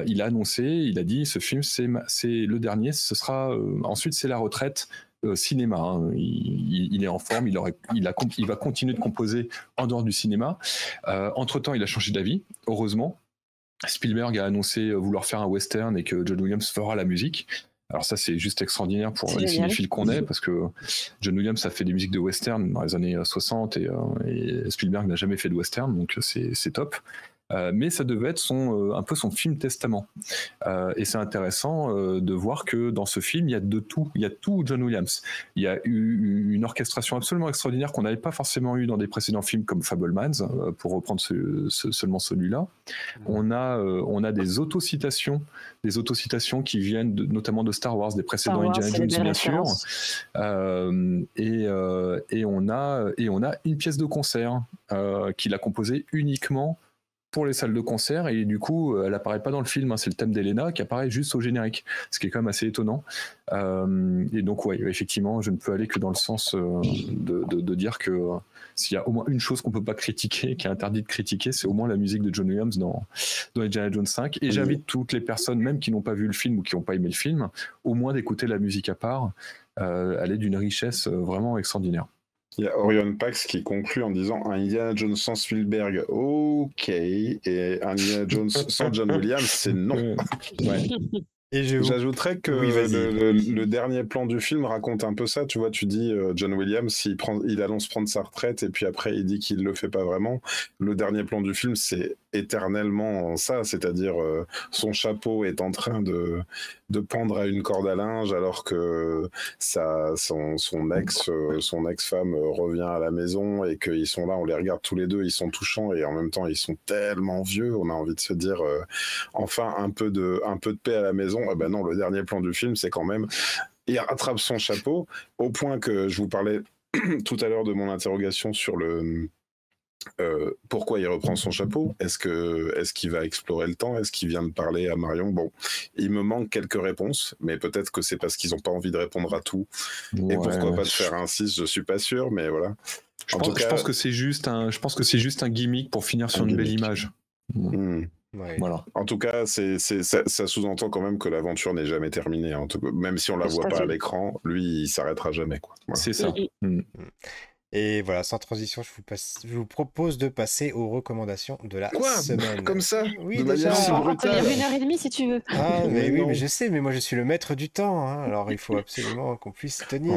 il a annoncé, il a dit, ce film, c'est le dernier, ce sera ensuite c'est la retraite. Euh, cinéma. Hein. Il, est en forme, il, aurait, il, a, il, va continuer de composer en dehors du cinéma. Euh, entre-temps, il a changé d'avis, heureusement. Spielberg a annoncé vouloir faire un western et que John Williams fera la musique. Alors ça, c'est juste extraordinaire pour les cinéphiles qu'on est, parce que John Williams a fait des musiques de western dans les années 60 et, euh, et Spielberg n'a jamais fait de western, donc c'est top. Euh, mais ça devait être son, euh, un peu son film testament. Euh, et c'est intéressant de voir que dans ce film, il y a de tout. Il y a tout John Williams. Il y a eu une orchestration absolument extraordinaire qu'on n'avait pas forcément eu dans des précédents films comme Fablemans, pour reprendre seulement celui-là. On a, on a des autocitations, des autocitations qui viennent notamment de Star Wars, des précédents Indiana Jones, bien sûr. et, et, on a, et on a une pièce de concert qu'il a composée uniquement pour les salles de concert et du coup elle apparaît pas dans le film. Hein. c'est le thème d'Elena qui apparaît juste au générique, ce qui est quand même assez étonnant. et donc ouais, effectivement, je ne peux aller que dans le sens de, de, dire que s'il y a au moins une chose qu'on peut pas critiquer, qui est interdit de critiquer, c'est au moins la musique de John Williams dans, dans Indiana Jones 5. Et j'invite toutes les personnes, même qui n'ont pas vu le film ou qui n'ont pas aimé le film, au moins d'écouter la musique à part. Euh, elle est d'une richesse euh, vraiment extraordinaire. Il y a Orion Pax qui conclut en disant un Indiana Jones sans Spielberg, ok, et un Indiana Jones sans John Williams, c'est non. Ouais. Et J'ajouterais que le, dernier plan du film raconte un peu ça. Tu vois, tu dis euh, John Williams, il, prend, il annonce prendre sa retraite et puis après il dit qu'il le fait pas vraiment. Le dernier plan du film, c'est éternellement ça, c'est-à-dire euh, son chapeau est en train de, de pendre à une corde à linge alors que sa, son, son ex, euh, son ex-femme revient à la maison et qu'ils sont là, on les regarde tous les deux, ils sont touchants et en même temps ils sont tellement vieux, on a envie de se dire enfin un peu de, un peu de paix à la maison. Ah ben non, le dernier plan du film, c'est quand même il rattrape son chapeau au point que je vous parlais <clears throat> tout à l'heure de mon interrogation sur le euh, pourquoi il reprend son chapeau? Est-ce que est-ce qu'il va explorer le temps? Est-ce qu'il vient de parler à Marion? Bon, il me manque quelques réponses, mais peut-être que c'est parce qu'ils n'ont pas envie de répondre à tout. Et pourquoi pas de faire un 6 Je suis pas sûr, mais voilà. Je, pense, que c'est juste un, je pense que c'est juste un gimmick pour finir sur une belle image. Hmm. Voilà. En tout cas, c'est, ça, sous-entend quand même que l'aventure n'est jamais terminée. Hein. même si on la voit pas à l'écran, lui, il s'arrêtera jamais. Quoi. C'est ça. Mm. Et voilà, sans transition, je vous, je vous, propose de passer aux recommandations de la Quoi? semaine. Comme ça? Oui, déjà. On peut dire une heure et demie si tu veux. Ah, mais, oui, mais je sais, mais moi je suis le maître du temps. Hein. Alors il faut absolument qu'on puisse tenir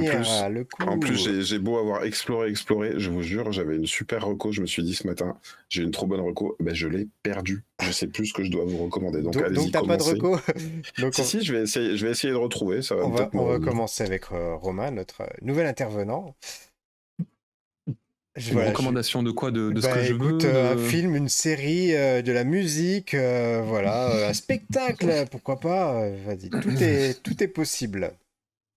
le coup. En plus, j'ai beau avoir exploré, exploré, je vous jure, j'avais une super reco. Je me suis dit ce matin, j'ai une trop bonne reco. Ben, je l'ai perdue. Je sais plus ce que je dois vous recommander. Donc, allez-y. Donc t'as pas de reco? <laughs> Donc, si, si, je vais, essayer, je vais essayer de retrouver. Ça va on, va, on va commencer avec euh, Romain, notre nouvel intervenant. Une recommandation de quoi de, ce bah, que je veux Un film, une série, euh, de la musique, euh, voilà, un <laughs> spectacle, pourquoi pas Vas-y, tout est, tout est possible.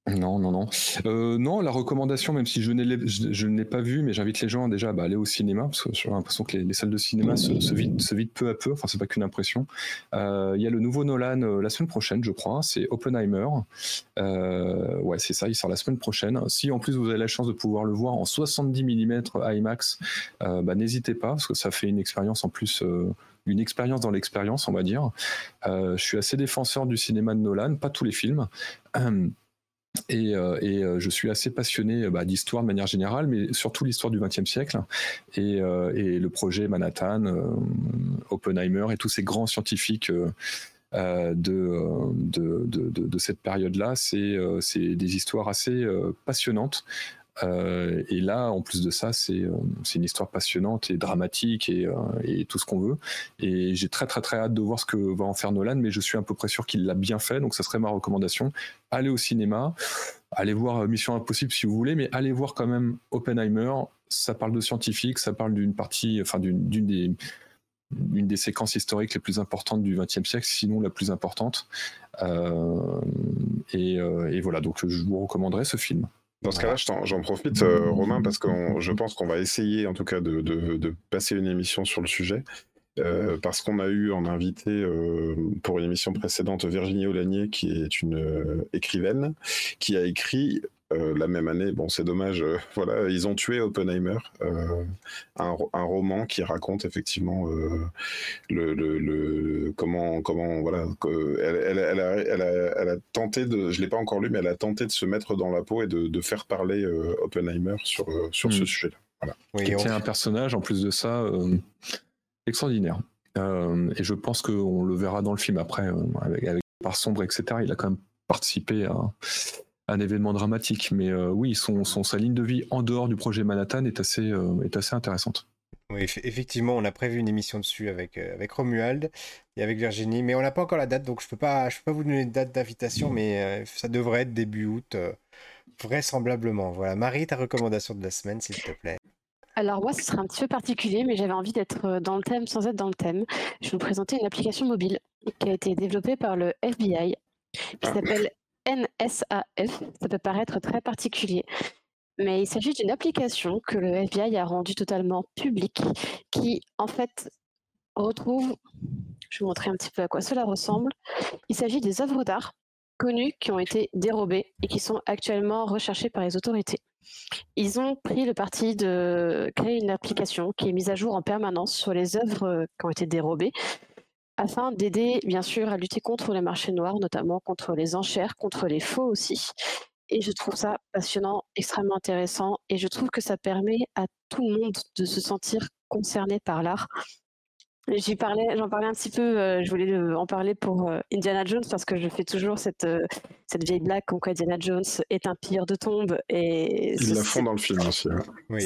Non, non, non. Euh, non, la recommandation, même si je, je, ne l'ai pas vu, mais j'invite les gens déjà bah, à aller au cinéma, parce que j'ai l'impression que les, salles de cinéma se, se, vident, peu à peu, enfin c'est pas qu'une impression. Euh, il y a le nouveau Nolan euh, la semaine prochaine, je crois, c'est Oppenheimer. ouais, c'est ça, il sort la semaine prochaine. Si en plus vous avez la chance de pouvoir le voir en 70 mm IMAX, bah, n'hésitez pas, parce que ça fait une expérience en plus une expérience dans l'expérience, on va dire. je suis assez défenseur du cinéma de Nolan, pas tous les films. <clears throat> Et, euh, euh, je suis assez passionné bah, d'histoire de manière générale, mais surtout l'histoire du XXe siècle et, euh, et, le projet Manhattan, Oppenheimer et tous ces grands scientifiques de, cette période-là. C'est des histoires assez passionnantes euh, et là, en plus de ça, euh, c'est une histoire passionnante et dramatique et, euh, et tout ce qu'on veut. Et j'ai très très très hâte de voir ce que va en faire Nolan, mais je suis à peu près sûr qu'il l'a bien fait, donc ça serait ma recommandation. Allez au cinéma, allez voir Mission Impossible si vous voulez, mais allez voir quand même Oppenheimer. Ça parle de scientifiques, ça parle d'une partie, enfin d'une des séquences historiques les plus importantes du XXe siècle, sinon la plus importante. et, voilà, donc je vous recommanderais ce film. Dans ce cas-là, j'en profite, euh, Romain, parce que je pense qu'on va essayer, en tout cas, de, passer une émission sur le sujet. Euh, parce qu'on a eu en invité euh, pour une émission précédente Virginie Olanier, qui est une écrivaine, qui a écrit la même année. Bon, c'est dommage. Euh, <laughs> voilà, ils ont tué Oppenheimer, euh, un, roman qui raconte effectivement le, comment comment voilà. Elle, elle, a, tenté de, je l'ai pas encore lu, mais elle a tenté de se mettre dans la peau et de, faire parler Oppenheimer sur sur ce hmm. sujet-là. Voilà. Oui, un personnage en plus de ça extraordinaire. et je pense qu'on le verra dans le film après, avec, avec Par Sombre, etc. Il a quand même participé à, un événement dramatique. Mais euh, oui, son, sa ligne de vie en dehors du projet Manhattan est assez, euh, est assez intéressante. Oui, effectivement, on a prévu une émission dessus avec, euh, avec Romuald et avec Virginie, mais on n'a pas encore la date, donc je ne peux, pas, je peux pas vous donner une date d'invitation, mais ça devrait être début août, vraisemblablement. Voilà, Marie, ta recommandation de la semaine, s'il te plaît. Alors moi, ce sera un petit peu particulier, mais j'avais envie d'être dans le thème sans être dans le thème. Je vais vous présenter une application mobile qui a été développée par le FBI, qui ah. s'appelle NSAF, ça peut paraître très particulier, mais il s'agit d'une application que le FBI a rendue totalement publique, qui en fait retrouve, je vais vous montrer un petit peu à quoi cela ressemble. Il s'agit des œuvres d'art connues qui ont été dérobées et qui sont actuellement recherchées par les autorités. Ils ont pris le parti de créer une application qui est mise à jour en permanence sur les œuvres qui ont été dérobées afin d'aider bien sûr à lutter contre les marchés noirs, notamment contre les enchères, contre les faux aussi. Et je trouve ça passionnant, extrêmement intéressant, et je trouve que ça permet à tout le monde de se sentir concerné par l'art J'y parlais, j'en parlais un petit peu, euh, je voulais euh, en parler pour euh, Indiana Jones parce que je fais toujours cette, cette vieille blague comme quoi Indiana Jones est un pilleur de tombes. Et Ils la font dans le film aussi. Oui.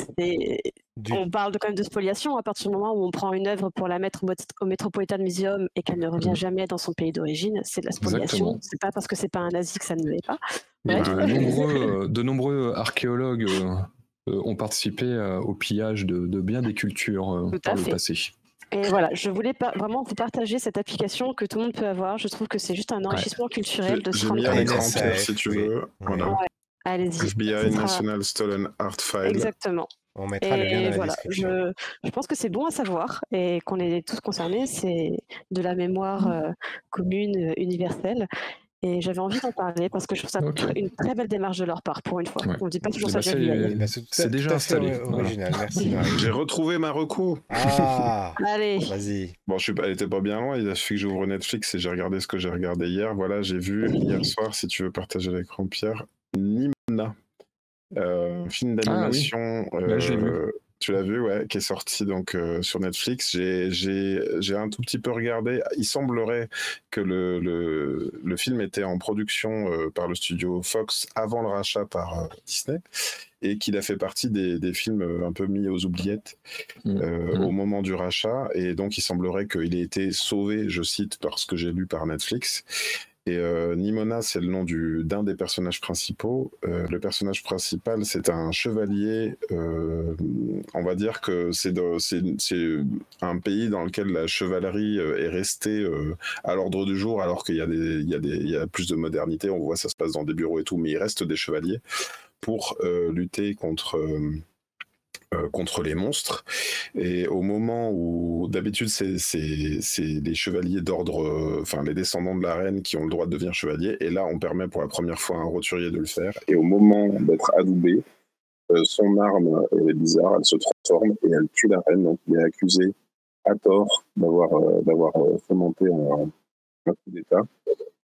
On parle de, quand même de spoliation à partir du moment où on prend une œuvre pour la mettre au, Metropolitan Museum et qu'elle ne revient mm. jamais dans son pays d'origine, c'est de la spoliation. C'est pas parce que c'est pas un nazi que ça ne l'est pas. De, nombreux, <laughs> de nombreux archéologues ont participé au pillage de, de bien des cultures par le passé. Et voilà, je voulais pas, vraiment vous partager cette application que tout le monde peut avoir. Je trouve que c'est juste un enrichissement culturel de se rendre compte. si tu veux. Voilà. Allez-y. FBI National Stolen Art File. Exactement. On mettra le lien dans la voilà, je, je, pense que c'est bon à savoir et qu'on est tous concernés. C'est de la mémoire euh, commune, universelle. Et j'avais envie d'en parler parce que je trouve ça une très belle démarche de leur part pour une fois. On ne dit pas toujours ça. C'est déjà installé. Original, merci. J'ai retrouvé ma reco. Ah <laughs> Allez. Vas-y. Bon, je suis pas, elle était pas bien loin. Il a suffi que j'ouvre Netflix et j'ai regardé ce que j'ai regardé hier. Voilà, j'ai vu hier soir, si tu veux partager l'écran, Pierre, Nimona. Euh, film ah d'animation. Euh, tu l'as vu, ouais, qui est sorti donc euh, sur Netflix. J'ai un tout petit peu regardé. Il semblerait que le, le, le film était en production euh, par le studio Fox avant le rachat par euh, Disney et qu'il a fait partie des, des, films un peu mis aux oubliettes mmh. Mmh. au moment du rachat. Et donc, il semblerait qu'il ait été sauvé, je cite, parce que j'ai lu par Netflix. Et euh, Nimona, c'est le nom d'un des personnages principaux. Euh, le personnage principal, c'est un chevalier. Euh, on va dire que c'est un pays dans lequel la chevalerie est restée à l'ordre du jour, alors qu'il y, y, y, a plus de modernité. On voit ça se passe dans des bureaux et tout, mais il reste des chevaliers pour lutter contre euh, contre les monstres. Et au moment où, d'habitude, c'est les chevaliers d'ordre, euh, enfin les descendants de la reine qui ont le droit de devenir chevalier. Et là, on permet pour la première fois à un roturier de le faire. Et au moment d'être adoubé, euh, son arme, est bizarre, elle se transforme et elle tue la reine. Donc, il est accusé à tort d'avoir d'avoir fomenté un coup d'État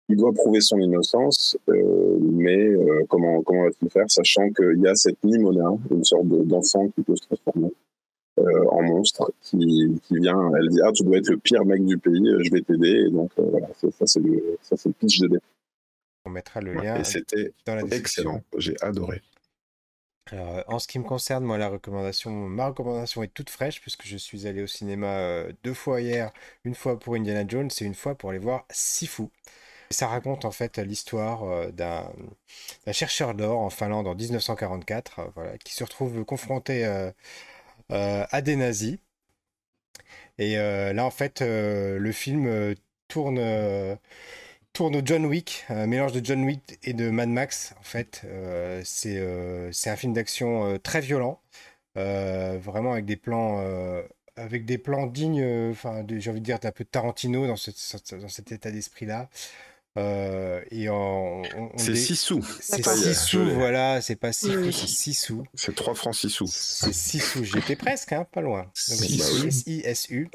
il doit prouver son innocence, euh, mais euh, comment, comment va-t-il faire, sachant qu'il y a cette Nimona, une sorte d'enfant qui peut se transformer euh, en monstre, qui, qui, vient, elle dit Ah, tu dois être le pire mec du pays, je vais t'aider. Et donc, voilà, ça, c'est le, ça, le pitch de dé. On mettra le lien. Et c'était excellent, j'ai adoré. Alors, en ce qui me concerne, moi, la recommandation, ma recommandation est toute fraîche puisque je suis allé au cinéma deux fois hier, une fois pour Indiana Jones et une fois pour aller voir Sifu. Ça raconte en fait l'histoire euh, d'un chercheur d'or en Finlande en 1944, euh, voilà, qui se retrouve confronté euh, à des nazis. Et là, en fait, le film tourne, tourne au John Wick, un mélange de John Wick et de Mad Max. En fait, c'est un film d'action très violent, vraiment avec des plans avec des plans dignes, j'ai envie de dire, d'un peu de Tarantino dans, dans cet état d'esprit-là. Euh, et c'est 6 sous. C'est 6 sous, voilà, c'est pas 6 sous, c'est 6 sous. C'est 3 francs 6 sous. C'est 6 sous, j'étais presque, hein, pas loin. S-I-S-U.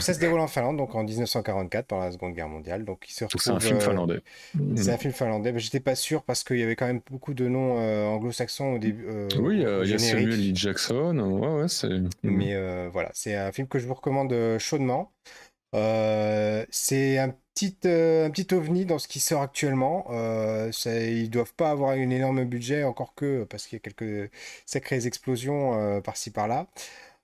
Ça se déroule en Finlande, donc en 1944, pendant la Seconde Guerre mondiale. Donc, C'est un film euh, finlandais. C'est un film finlandais, mais j'étais pas sûr parce qu'il y avait quand même beaucoup de noms euh, anglo-saxons au début. Euh, oui, il y a Samuel L. Jackson. Ouais, ouais, c'est. Mais voilà, c'est un film que je vous recommande chaudement. c'est un petit, euh, un petit ovni dans ce qui sort actuellement. Euh, ils doivent pas avoir un énorme budget, encore que parce qu'il y a quelques sacrées explosions euh, par-ci par-là.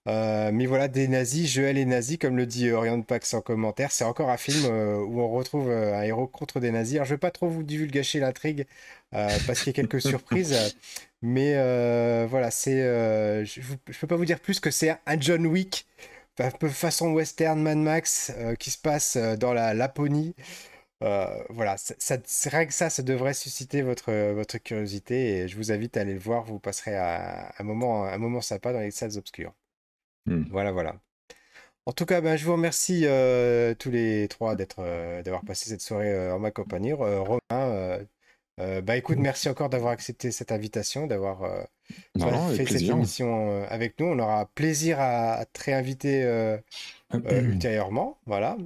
Euh, mais voilà, des nazis, Joël et nazis, comme le dit Orion Pax en commentaire. C'est encore un film où on retrouve un héros contre des nazis. Alors, je vais pas trop vous divulgacher l'intrigue parce qu'il y a quelques <laughs> surprises. Mais voilà, c'est, je, ne peux pas vous dire plus que c'est un John Wick un peu façon western Mad Max euh, qui se passe euh, dans la Laponie. Euh, voilà, ça, vrai que ça, ça devrait susciter votre, votre curiosité et je vous invite à aller le voir. Vous passerez un, moment, un moment sympa dans les salles obscures. Hmm. Voilà, voilà. En tout cas, ben, je vous remercie euh, tous les trois d'être, euh, d'avoir passé cette soirée en ma compagnie. Romain, euh, bah écoute, merci encore d'avoir accepté cette invitation, d'avoir euh, fait cette émission euh, avec nous. On aura plaisir à, à te réinviter euh, euh, ultérieurement. Voilà.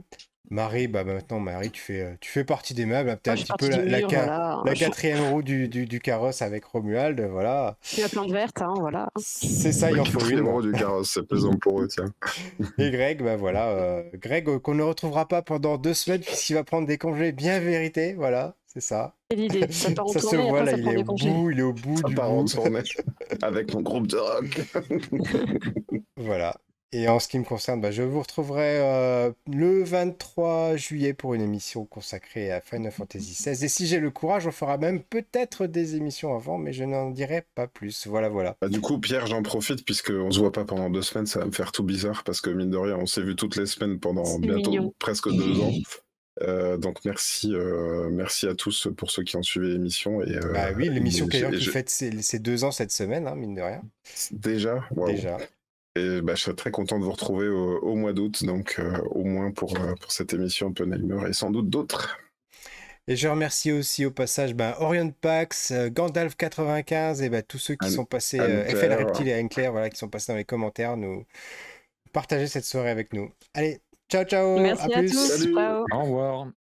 Marie, bah maintenant, Marie, tu fais, tu fais partie des meubles. hein, T'es Moi, un je suis petit peu la, du la mur, ca- voilà. la Je- quatrième roue du, du, du carrosse avec Romuald. Voilà. La plante verte, hein, voilà. C'est ça, il en faut Quatrième une. roue du carrosse, c'est pesant pour eux, tiens. <laughs> Et Greg, bah voilà, euh, Greg qu'on ne retrouvera pas pendant deux semaines puisqu'il va prendre des congés bien vérités, voilà, c'est ça. C'est l'idée. <laughs> Ça part en Ça se voit après, là, ça il prend est des au congés. bout, il est au bout Ça du part en bout. tournée <laughs> avec mon groupe de rock. <laughs> Voilà. Et en ce qui me concerne, bah, je vous retrouverai euh, le 23 juillet pour une émission consacrée à Final Fantasy XVI. Et si j'ai le courage, on fera même peut-être des émissions avant, mais je n'en dirai pas plus. Voilà, voilà. Bah, du coup, Pierre, j'en profite puisqu'on se voit pas pendant deux semaines, ça va me faire tout bizarre parce que mine de rien, on s'est vu toutes les semaines pendant bientôt mignon. presque deux ans. Euh, donc merci, euh, merci à tous pour ceux qui ont suivi l'émission. Et, euh, Bah oui, l'émission j'ai- qui je- fête ses, ses deux ans cette semaine, hein, mine de rien. Déjà. Déjà. Et bah, je serais très content de vous retrouver au, au mois d'août, donc au moins pour, pour cette émission Oppenheimer et sans doute d'autres. Et je remercie aussi au passage ben, Orion Pax, euh, Gandalf95 et ben, tous ceux qui sont passés, FL. Reptile et Anne Claire, voilà, qui sont passés dans les commentaires, nous partager cette soirée avec nous. Allez, ciao ciao, Merci à plus. tous. Salut. Ciao. Au revoir.